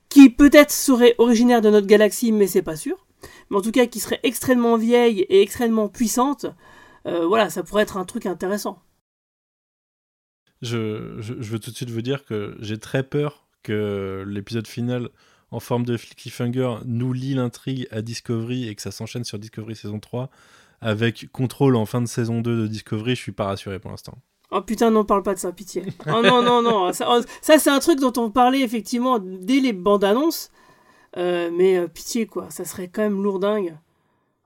qui peut-être serait originaire de notre galaxie mais c'est pas sûr. Mais en tout cas qui serait extrêmement vieille et extrêmement puissante voilà ça pourrait être un truc intéressant Je, veux tout de suite vous dire que j'ai très peur que l'épisode final en forme de cliffhanger nous lie l'intrigue à Discovery et que ça s'enchaîne sur Discovery saison 3 avec contrôle en fin de saison 2 de Discovery, je suis pas rassuré pour l'instant. Oh putain, n'en parle pas de ça, pitié. Oh non, non, non. Ça, oh, ça, c'est un truc dont on parlait effectivement dès les bandes annonces. Euh, mais euh, pitié, quoi. Ça serait quand même lourdingue.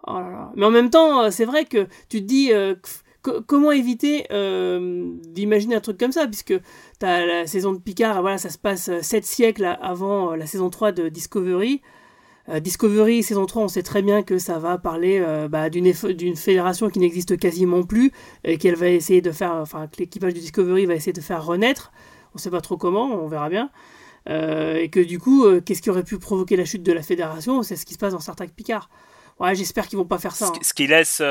Oh. Mais en même temps, euh, c'est vrai que tu te dis co- comment éviter euh, d'imaginer un truc comme ça, puisque t'as la saison de Picard, voilà, ça se passe 7 siècles avant euh, la saison 3 de Discovery. Euh, Discovery saison 3, on sait très bien que ça va parler euh, bah, d'une fédération qui n'existe quasiment plus et qu'elle va essayer de faire, enfin que l'équipage du Discovery va essayer de faire renaître. On sait pas trop comment, on verra bien. Euh, et que du coup, euh, qu'est-ce qui aurait pu provoquer la chute de la fédération? C'est ce qui se passe dans Star Trek Picard. Ouais, j'espère qu'ils vont pas faire ça. Ce, hein. qui- ce qui laisse.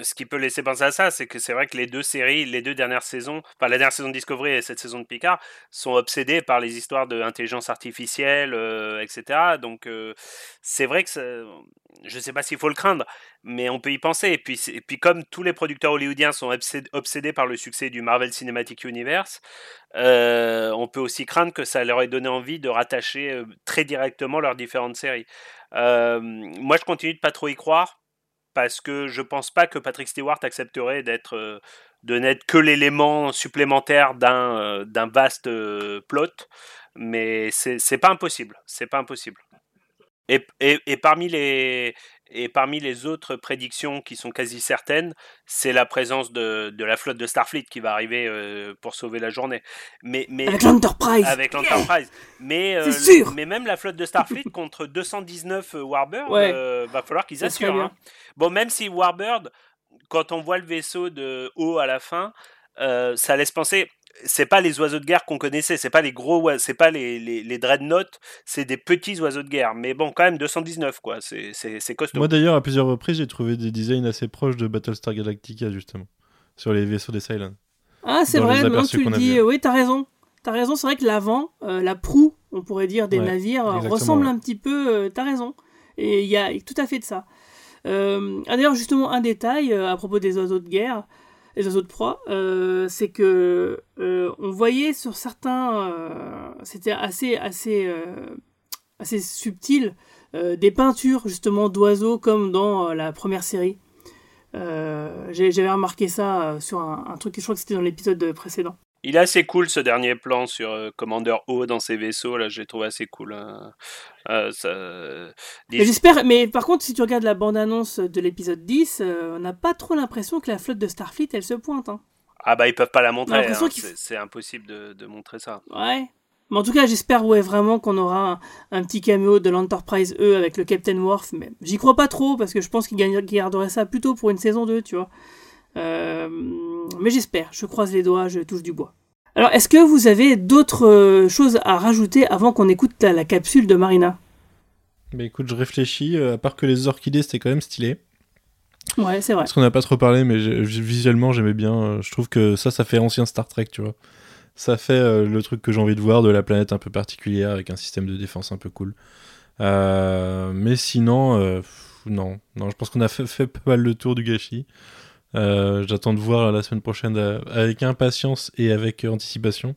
Ce qui peut laisser penser à ça, c'est que c'est vrai que les deux séries, les deux dernières saisons, enfin la dernière saison de Discovery et cette saison de Picard, sont obsédées par les histoires d'intelligence artificielle, euh, etc. Donc euh, c'est vrai que je ne sais pas s'il faut le craindre, mais on peut y penser. Et puis, comme tous les producteurs hollywoodiens sont obsédés, par le succès du Marvel Cinematic Universe, euh, on peut aussi craindre que ça leur ait donné envie de rattacher très directement leurs différentes séries. Moi, je continue de pas trop y croire parce que je pense pas que Patrick Stewart accepterait euh, de n'être que l'élément supplémentaire d'un euh, vaste euh, plot, mais c'est pas impossible, c'est pas impossible. Et parmi les et parmi les autres prédictions qui sont quasi certaines, c'est la présence de, de la flotte de Starfleet qui va arriver euh, pour sauver la journée. Mais, mais Avec l'Enterprise. Avec l'Enterprise. Mais, euh, C'est sûr. mais même la flotte de Starfleet contre 219 Warbird, Ouais. euh, va falloir qu'ils assurent. hein. Bon, même si Warbird, quand on voit le vaisseau de haut à la fin, euh, ça laisse penser. C'est pas les oiseaux de guerre qu'on connaissait, c'est pas les gros, c'est pas les, les, les dreadnoughts, c'est des petits oiseaux de guerre. Mais bon, quand même 219 quoi, c'est c'est- c'est costaud. Moi d'ailleurs, à plusieurs reprises, j'ai trouvé des designs assez proches de Battlestar Galactica, justement, sur les vaisseaux des Cylons. Ah, c'est vrai, tu le dis. Oui, t'as raison. T'as raison, c'est vrai que l'avant, euh, la proue, on pourrait dire, des Ouais, navires, euh, ressemble ouais. un petit peu. euh, t'as raison. Et il y a tout à fait de ça. Euh, ah, D'ailleurs, justement, un détail euh, à propos des oiseaux de guerre, les oiseaux de proie, c'est que euh, on voyait sur certains, euh, c'était assez, assez, euh, subtil, des peintures justement d'oiseaux comme dans la première série. J'avais remarqué ça sur un, un truc, je crois que c'était dans l'épisode précédent. Il est assez cool ce dernier plan sur euh, Commander O dans ses vaisseaux, là, j'ai trouvé assez cool. hein. Euh, ça- Mais j'espère, mais par contre, si tu regardes la bande-annonce de l'épisode 10, euh, on n'a pas trop l'impression que la flotte de Starfleet, elle se pointe. Hein. Ah bah ils peuvent pas la montrer, hein, c'est impossible de, de montrer ça. Ouais. Mais en tout cas, j'espère ouais, vraiment qu'on aura un, un petit caméo de l'Enterprise E avec le Captain Worf. Mais j'y crois pas trop parce que je pense qu'il garderait ça plutôt pour une saison 2, tu vois. Euh, mais j'espère. Je croise les doigts, je touche du bois. Alors, est-ce que vous avez d'autres euh, choses à rajouter avant qu'on écoute la, la capsule de Marina? Mais écoute, je réfléchis, euh, à part que les orchidées, c'était quand même stylé. Ouais, c'est vrai. Parce qu'on n'a pas trop parlé, mais visuellement, j'aimais bien. je trouve que ça, ça fait ancien Star Trek, tu vois. Ça fait euh, le truc que j'ai envie de voir de la planète un peu particulière avec un système de défense un peu cool. Euh, mais sinon, euh, pff, non. non. Je pense qu'on a fait, fait pas mal le tour du gâchis. Euh, J'attends de voir la semaine prochaine euh, avec impatience et avec anticipation.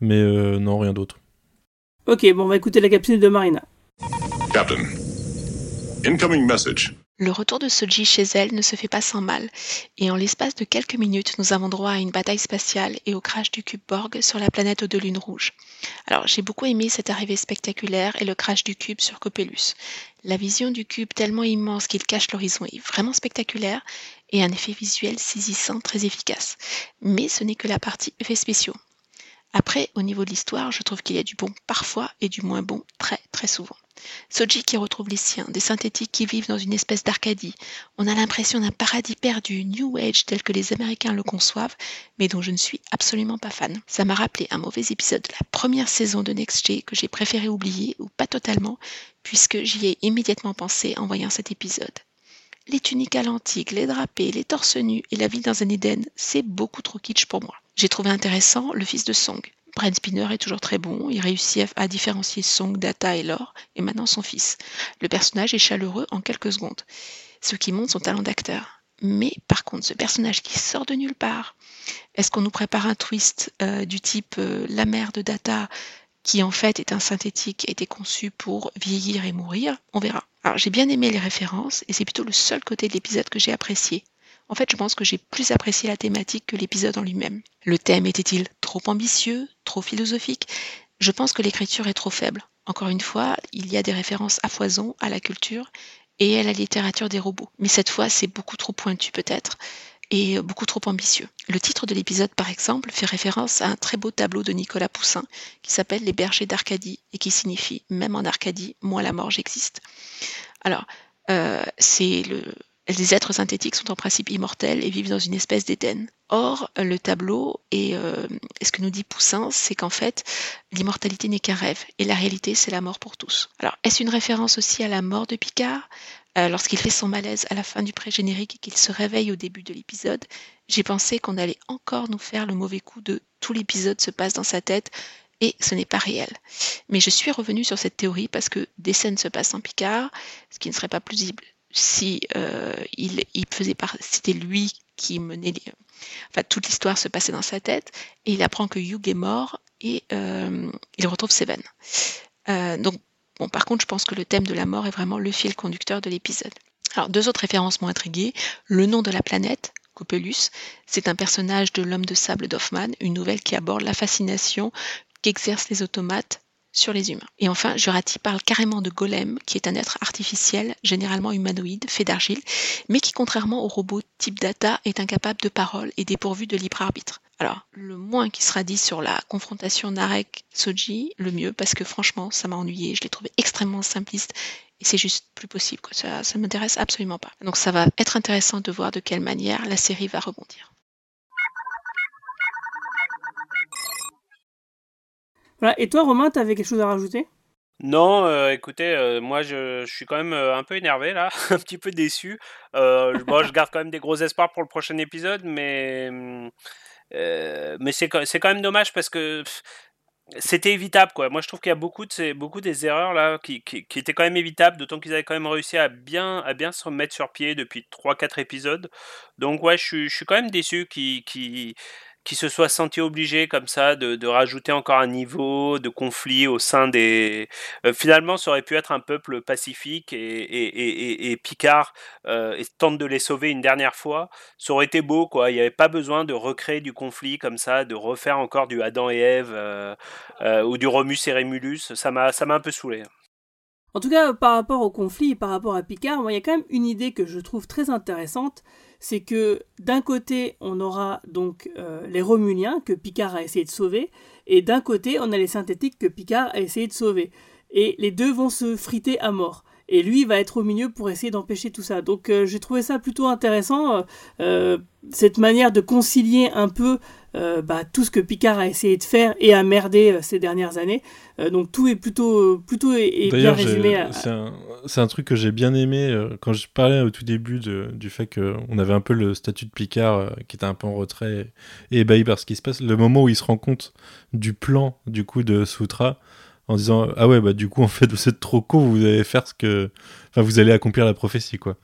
Mais euh, non, rien d'autre. Ok, bon, on va écouter la capsule de Marina. Captain, incoming message. Le retour de Soji chez elle ne se fait pas sans mal, et en l'espace de quelques minutes, nous avons droit à une bataille spatiale et au crash du cube Borg sur la planète aux deux lunes rouges. Alors, j'ai beaucoup aimé cette arrivée spectaculaire et le crash du cube sur Copelus. La vision du cube tellement immense qu'il cache l'horizon est vraiment spectaculaire et un effet visuel saisissant très efficace. Mais ce n'est que la partie effets spéciaux. Après, au niveau de l'histoire, je trouve qu'il y a du bon parfois et du moins bon très très souvent. Soji qui retrouve les siens, des synthétiques qui vivent dans une espèce d'Arcadie. On a l'impression d'un paradis perdu, New Age tel que les Américains le conçoivent, mais dont je ne suis absolument pas fan. Ça m'a rappelé un mauvais épisode de la première saison de Next G que j'ai préféré oublier, ou pas totalement, puisque j'y ai immédiatement pensé en voyant cet épisode. Les tuniques à l'antique, les drapés, les torses nus et la vie dans un Éden, c'est beaucoup trop kitsch pour moi. J'ai trouvé intéressant le fils de Song. Brent Spinner est toujours très bon, il réussit à- différencier Song, Data et Lore, et maintenant son fils. Le personnage est chaleureux en quelques secondes, ce qui montre son talent d'acteur. Mais par contre, ce personnage qui sort de nulle part, est-ce qu'on nous prépare un twist euh, du type euh, la mère de Data, qui en fait est un synthétique a été conçu pour vieillir et mourir On verra. Alors j'ai bien aimé les références, et c'est plutôt le seul côté de l'épisode que j'ai apprécié. En fait, je pense que j'ai plus apprécié la thématique que l'épisode en lui-même. Le thème était-il trop ambitieux, trop philosophique? Je pense que l'écriture est trop faible. Encore une fois, il y a des références à foison à la culture et à la littérature des robots. Mais cette fois, c'est beaucoup trop pointu peut-être. Et beaucoup trop ambitieux. Le titre de l'épisode, par exemple, fait référence à un très beau tableau de Nicolas Poussin qui s'appelle Les bergers d'Arcadie et qui signifie Même en Arcadie, moi la mort j'existe. Alors, euh, le, les êtres synthétiques sont en principe immortels et vivent dans une espèce d'Éden. Or, le tableau et, euh, ce que nous dit Poussin, c'est qu'en fait, l'immortalité n'est qu'un rêve et la réalité, c'est la mort pour tous. Alors, est-ce une référence aussi à la mort de Picard? Euh, Lorsqu'il fait son malaise à la fin du pré-générique et qu'il se réveille au début de l'épisode, j'ai pensé qu'on allait encore nous faire le mauvais coup de tout l'épisode se passe dans sa tête et ce n'est pas réel. Mais je suis revenue sur cette théorie parce que des scènes se passent en Picard, ce qui ne serait pas plausible si euh, il, faisait c'était lui qui menait les, enfin toute l'histoire se passait dans sa tête et il apprend que Hugh est mort et euh, il retrouve Seven. Euh, donc bon par contre je pense que le thème de la mort est vraiment le fil conducteur de l'épisode. Alors deux autres références m'ont intrigué. Le nom de la planète, Copelus, c'est un personnage de l'homme de sable d'Hoffman, une nouvelle qui aborde la fascination qu'exercent les automates sur les humains. Et enfin, Jurati parle carrément de Golem, qui est un être artificiel, généralement humanoïde, fait d'argile, mais qui, contrairement au robot type Data, est incapable de parole et dépourvu de libre arbitre. Alors, le moins qui sera dit sur la confrontation Narek-Soji, le mieux, parce que franchement, ça m'a ennuyé, je l'ai trouvé extrêmement simpliste, et c'est juste plus possible, ça ne m'intéresse absolument pas. Donc ça va être intéressant de voir de quelle manière la série va rebondir. Et toi, Romain, tu avais quelque chose à rajouter? Non, euh, écoutez, euh, moi je, suis quand même euh, un peu énervé là, un petit peu déçu. bon, je garde quand même des gros espoirs pour le prochain épisode, mais mais c'est quand même dommage parce que c'était évitable quoi. Moi je trouve qu'il y a beaucoup de beaucoup des erreurs là qui, qui, étaient quand même évitables, d'autant qu'ils avaient quand même réussi à bien à bien se remettre sur pied depuis 3-4 épisodes. Donc ouais, je je suis quand même déçu qui qui qui se soit senti obligé comme ça de, rajouter encore un niveau de conflit au sein des... Euh, finalement, ça aurait pu être un peuple pacifique et, Picard euh, tente de les sauver une dernière fois. Ça aurait été beau, quoi. Il n'y avait pas besoin de recréer du conflit comme ça, de refaire encore du Adam et Ève euh ou du Romus et Rémulus. Ça m'a un peu saoulé. En tout cas, par rapport au conflit et par rapport à Picard, il y a quand même une idée que je trouve très intéressante, c'est que d'un côté, on aura donc euh, les Romuliens que Picard a essayé de sauver, et d'un côté, on a les synthétiques que Picard a essayé de sauver. Et les deux vont se friter à mort. Et lui va être au milieu pour essayer d'empêcher tout ça. Donc euh, j'ai trouvé ça plutôt intéressant, euh, cette manière de concilier un peu euh, bah, tout ce que Picard a essayé de faire et a merdé euh, ces dernières années. Euh, donc tout est plutôt, plutôt est, bien résumé. C'est un, truc que j'ai bien aimé quand je parlais au tout début de, du fait qu'on avait un peu le statut de Picard qui était un peu en retrait et ébahi par ce qui se passe. Le moment où il se rend compte du plan du coup de Sutra en disant ah ouais bah du coup en fait vous êtes trop con vous allez faire ce que enfin vous allez accomplir la prophétie quoi.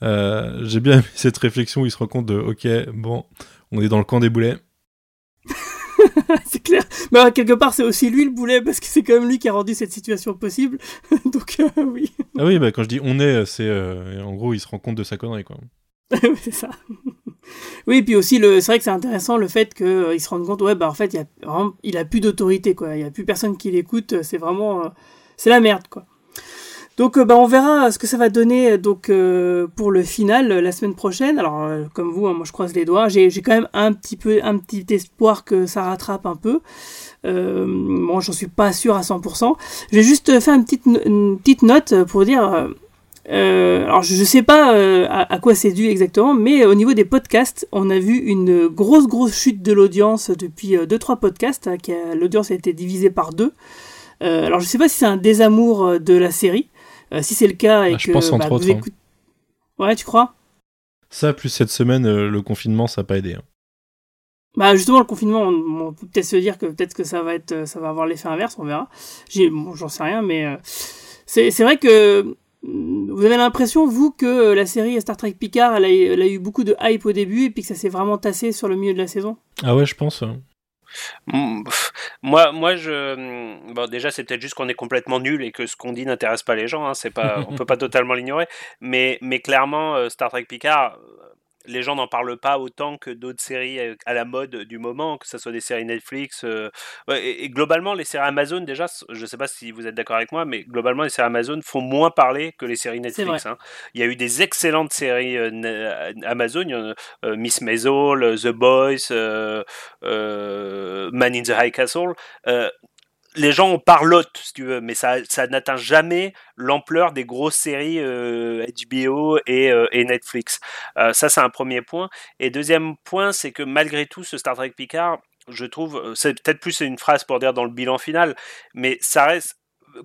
j'ai bien aimé cette réflexion où il se rend compte de ok bon on est dans le camp des boulets c'est clair. Mais quelque part, c'est aussi lui le boulet, parce que c'est quand même lui qui a rendu cette situation possible. Donc, euh, oui. Ah oui, bah, quand je dis on est, c'est. Euh, en gros, il se rend compte de sa connerie, quoi. c'est ça. Oui, puis aussi, le... c'est vrai que c'est intéressant le fait qu'il euh, se rende compte, ouais, bah en fait, il a, plus d'autorité, quoi. Il n'y a plus personne qui l'écoute. C'est vraiment. c'est la merde, quoi. Donc euh, bah, on verra ce que ça va donner euh, donc euh, pour le final la semaine prochaine. Alors comme vous, hein, moi je croise les doigts. J'ai quand même un petit peu un petit espoir que ça rattrape un peu. Euh, bon, j'en suis pas sûr à 100%. Je vais juste faire une petite note pour dire. Euh, alors je sais pas à, à, quoi c'est dû exactement, mais au niveau des podcasts, on a vu une grosse grosse chute de l'audience depuis 2-3 podcasts. Hein, l'audience a été divisée par deux. alors je sais pas si c'est un désamour de la série. Euh, si c'est le cas et ah, que pense bah, vous écoutez... Ouais, tu crois? Ça, plus cette semaine, euh, le confinement, ça n'a pas aidé. Hein. Bah justement, le confinement, on, peut peut-être se dire que peut-être que ça va être, euh, ça va avoir l'effet inverse, on verra. Bon, j'en sais rien, mais c'est vrai que vous avez l'impression, vous, que la série Star Trek Picard, elle a, elle a, eu beaucoup de hype au début et puis que ça s'est vraiment tassé sur le milieu de la saison? Ah ouais, je pense. Mmh, moi, moi, je. Mmh, bon, déjà, c'est peut-être juste qu'on est complètement nul et que ce qu'on dit n'intéresse pas les gens. Hein, c'est pas, on peut pas totalement l'ignorer. Mais, mais clairement, euh, Star Trek Picard, les gens n'en parlent pas autant que d'autres séries euh, à la mode du moment, que ce soit des séries Netflix. euh, ouais, et, et globalement, les séries Amazon, déjà, je ne sais pas si vous êtes d'accord avec moi, mais globalement, les séries Amazon font moins parler que les séries Netflix. hein. Il y a eu des excellentes séries euh, Amazon, il y en a, euh, Miss Maisel, The Boys, Man in the High Castle. Euh, les gens en parlotent, si tu veux, mais ça, n'atteint jamais l'ampleur des grosses séries euh, HBO et, euh, et Netflix. Euh, ça, c'est un premier point. Et deuxième point, c'est que malgré tout, ce Star Trek Picard, je trouve, euh, c'est peut-être plus une phrase pour dire dans le bilan final, mais ça reste,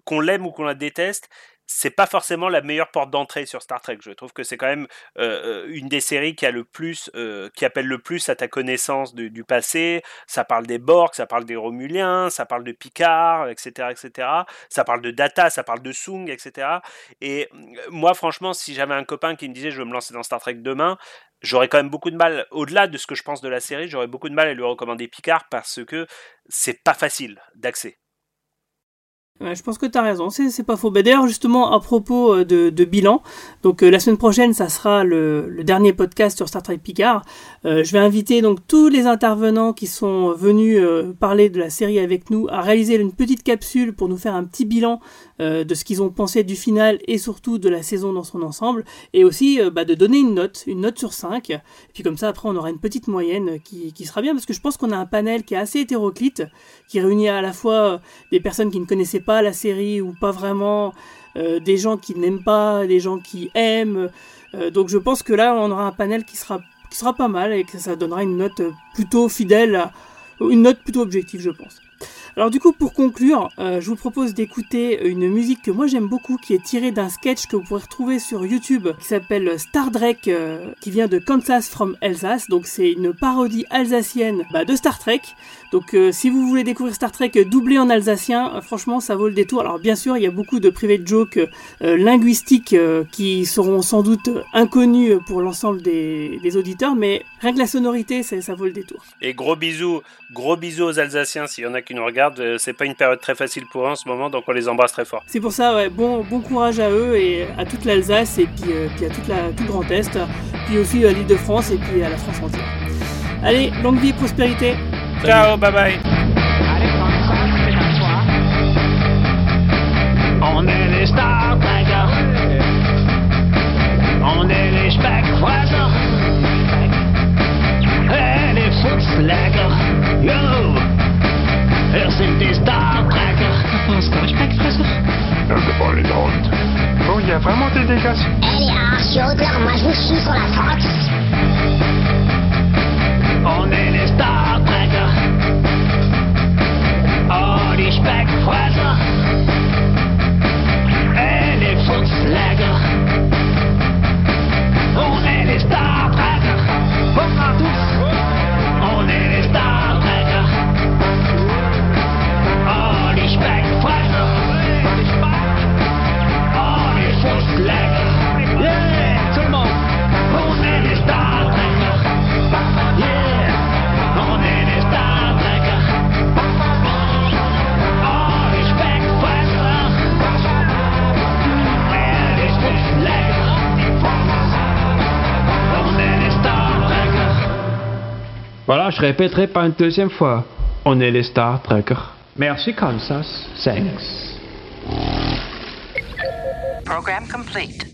qu'on l'aime ou qu'on la déteste, c'est pas forcément la meilleure porte d'entrée sur Star Trek. Je trouve que c'est quand même euh, euh, une des séries qui a le plus, euh, qui appelle le plus à ta connaissance du, passé. Ça parle des Borg, ça parle des Romuliens, ça parle de Picard, etc., etc. Ça parle de Data, ça parle de Sung, etc. Et moi, franchement, si j'avais un copain qui me disait je veux me lancer dans Star Trek demain, j'aurais quand même beaucoup de mal, au-delà de ce que je pense de la série, j'aurais beaucoup de mal à lui recommander Picard parce que c'est pas facile d'accès. Je pense que tu as raison, c'est pas faux. Bah, D'ailleurs, justement, à propos euh, de, bilan, donc euh, la semaine prochaine, ça sera le, dernier podcast sur Star Trek Picard. Euh, je vais inviter donc tous les intervenants qui sont venus parler de la série avec nous à réaliser une petite capsule pour nous faire un petit bilan de ce qu'ils ont pensé du final et surtout de la saison dans son ensemble, et aussi bah, de donner une note, une note sur 5. Et puis comme ça, après, on aura une petite moyenne qui, sera bien, parce que je pense qu'on a un panel qui est assez hétéroclite, qui réunit à la fois des personnes qui ne connaissaient pas la série ou pas vraiment, euh, des gens qui n'aiment pas, des gens qui aiment. Euh, donc je pense que là, on aura un panel qui sera, qui sera pas mal et que ça donnera une note plutôt fidèle, une note plutôt objective, je pense. Alors du coup, pour conclure, euh, je vous propose d'écouter une musique que moi j'aime beaucoup, qui est tirée d'un sketch que vous pourrez retrouver sur YouTube, qui s'appelle Star Trek, qui vient de Kansas from Alsace. Donc c'est une parodie alsacienne bah, de Star Trek. Donc euh, si vous voulez découvrir Star Trek doublé en alsacien, euh, franchement ça vaut le détour. Alors bien sûr, il y a beaucoup de private jokes euh, linguistiques euh, qui seront sans doute inconnus pour l'ensemble des, des auditeurs, mais rien que la sonorité, ça vaut le détour. Et gros bisous, gros bisous aux Alsaciens s'il y en a qui nous regardent. Euh, C'est pas une période très facile pour eux en ce moment, donc on les embrasse très fort. C'est pour ça, ouais, bon, bon courage à eux et à toute l'Alsace et puis, euh, puis à toute la, tout le Grand Est, puis aussi à l'île de France et puis à la France entière. Allez, longue vie et prospérité. Ciao, bye bye. Je répéterai pas une deuxième fois. On est les Star Trekkers. Merci Kansas. Thanks. Program complete.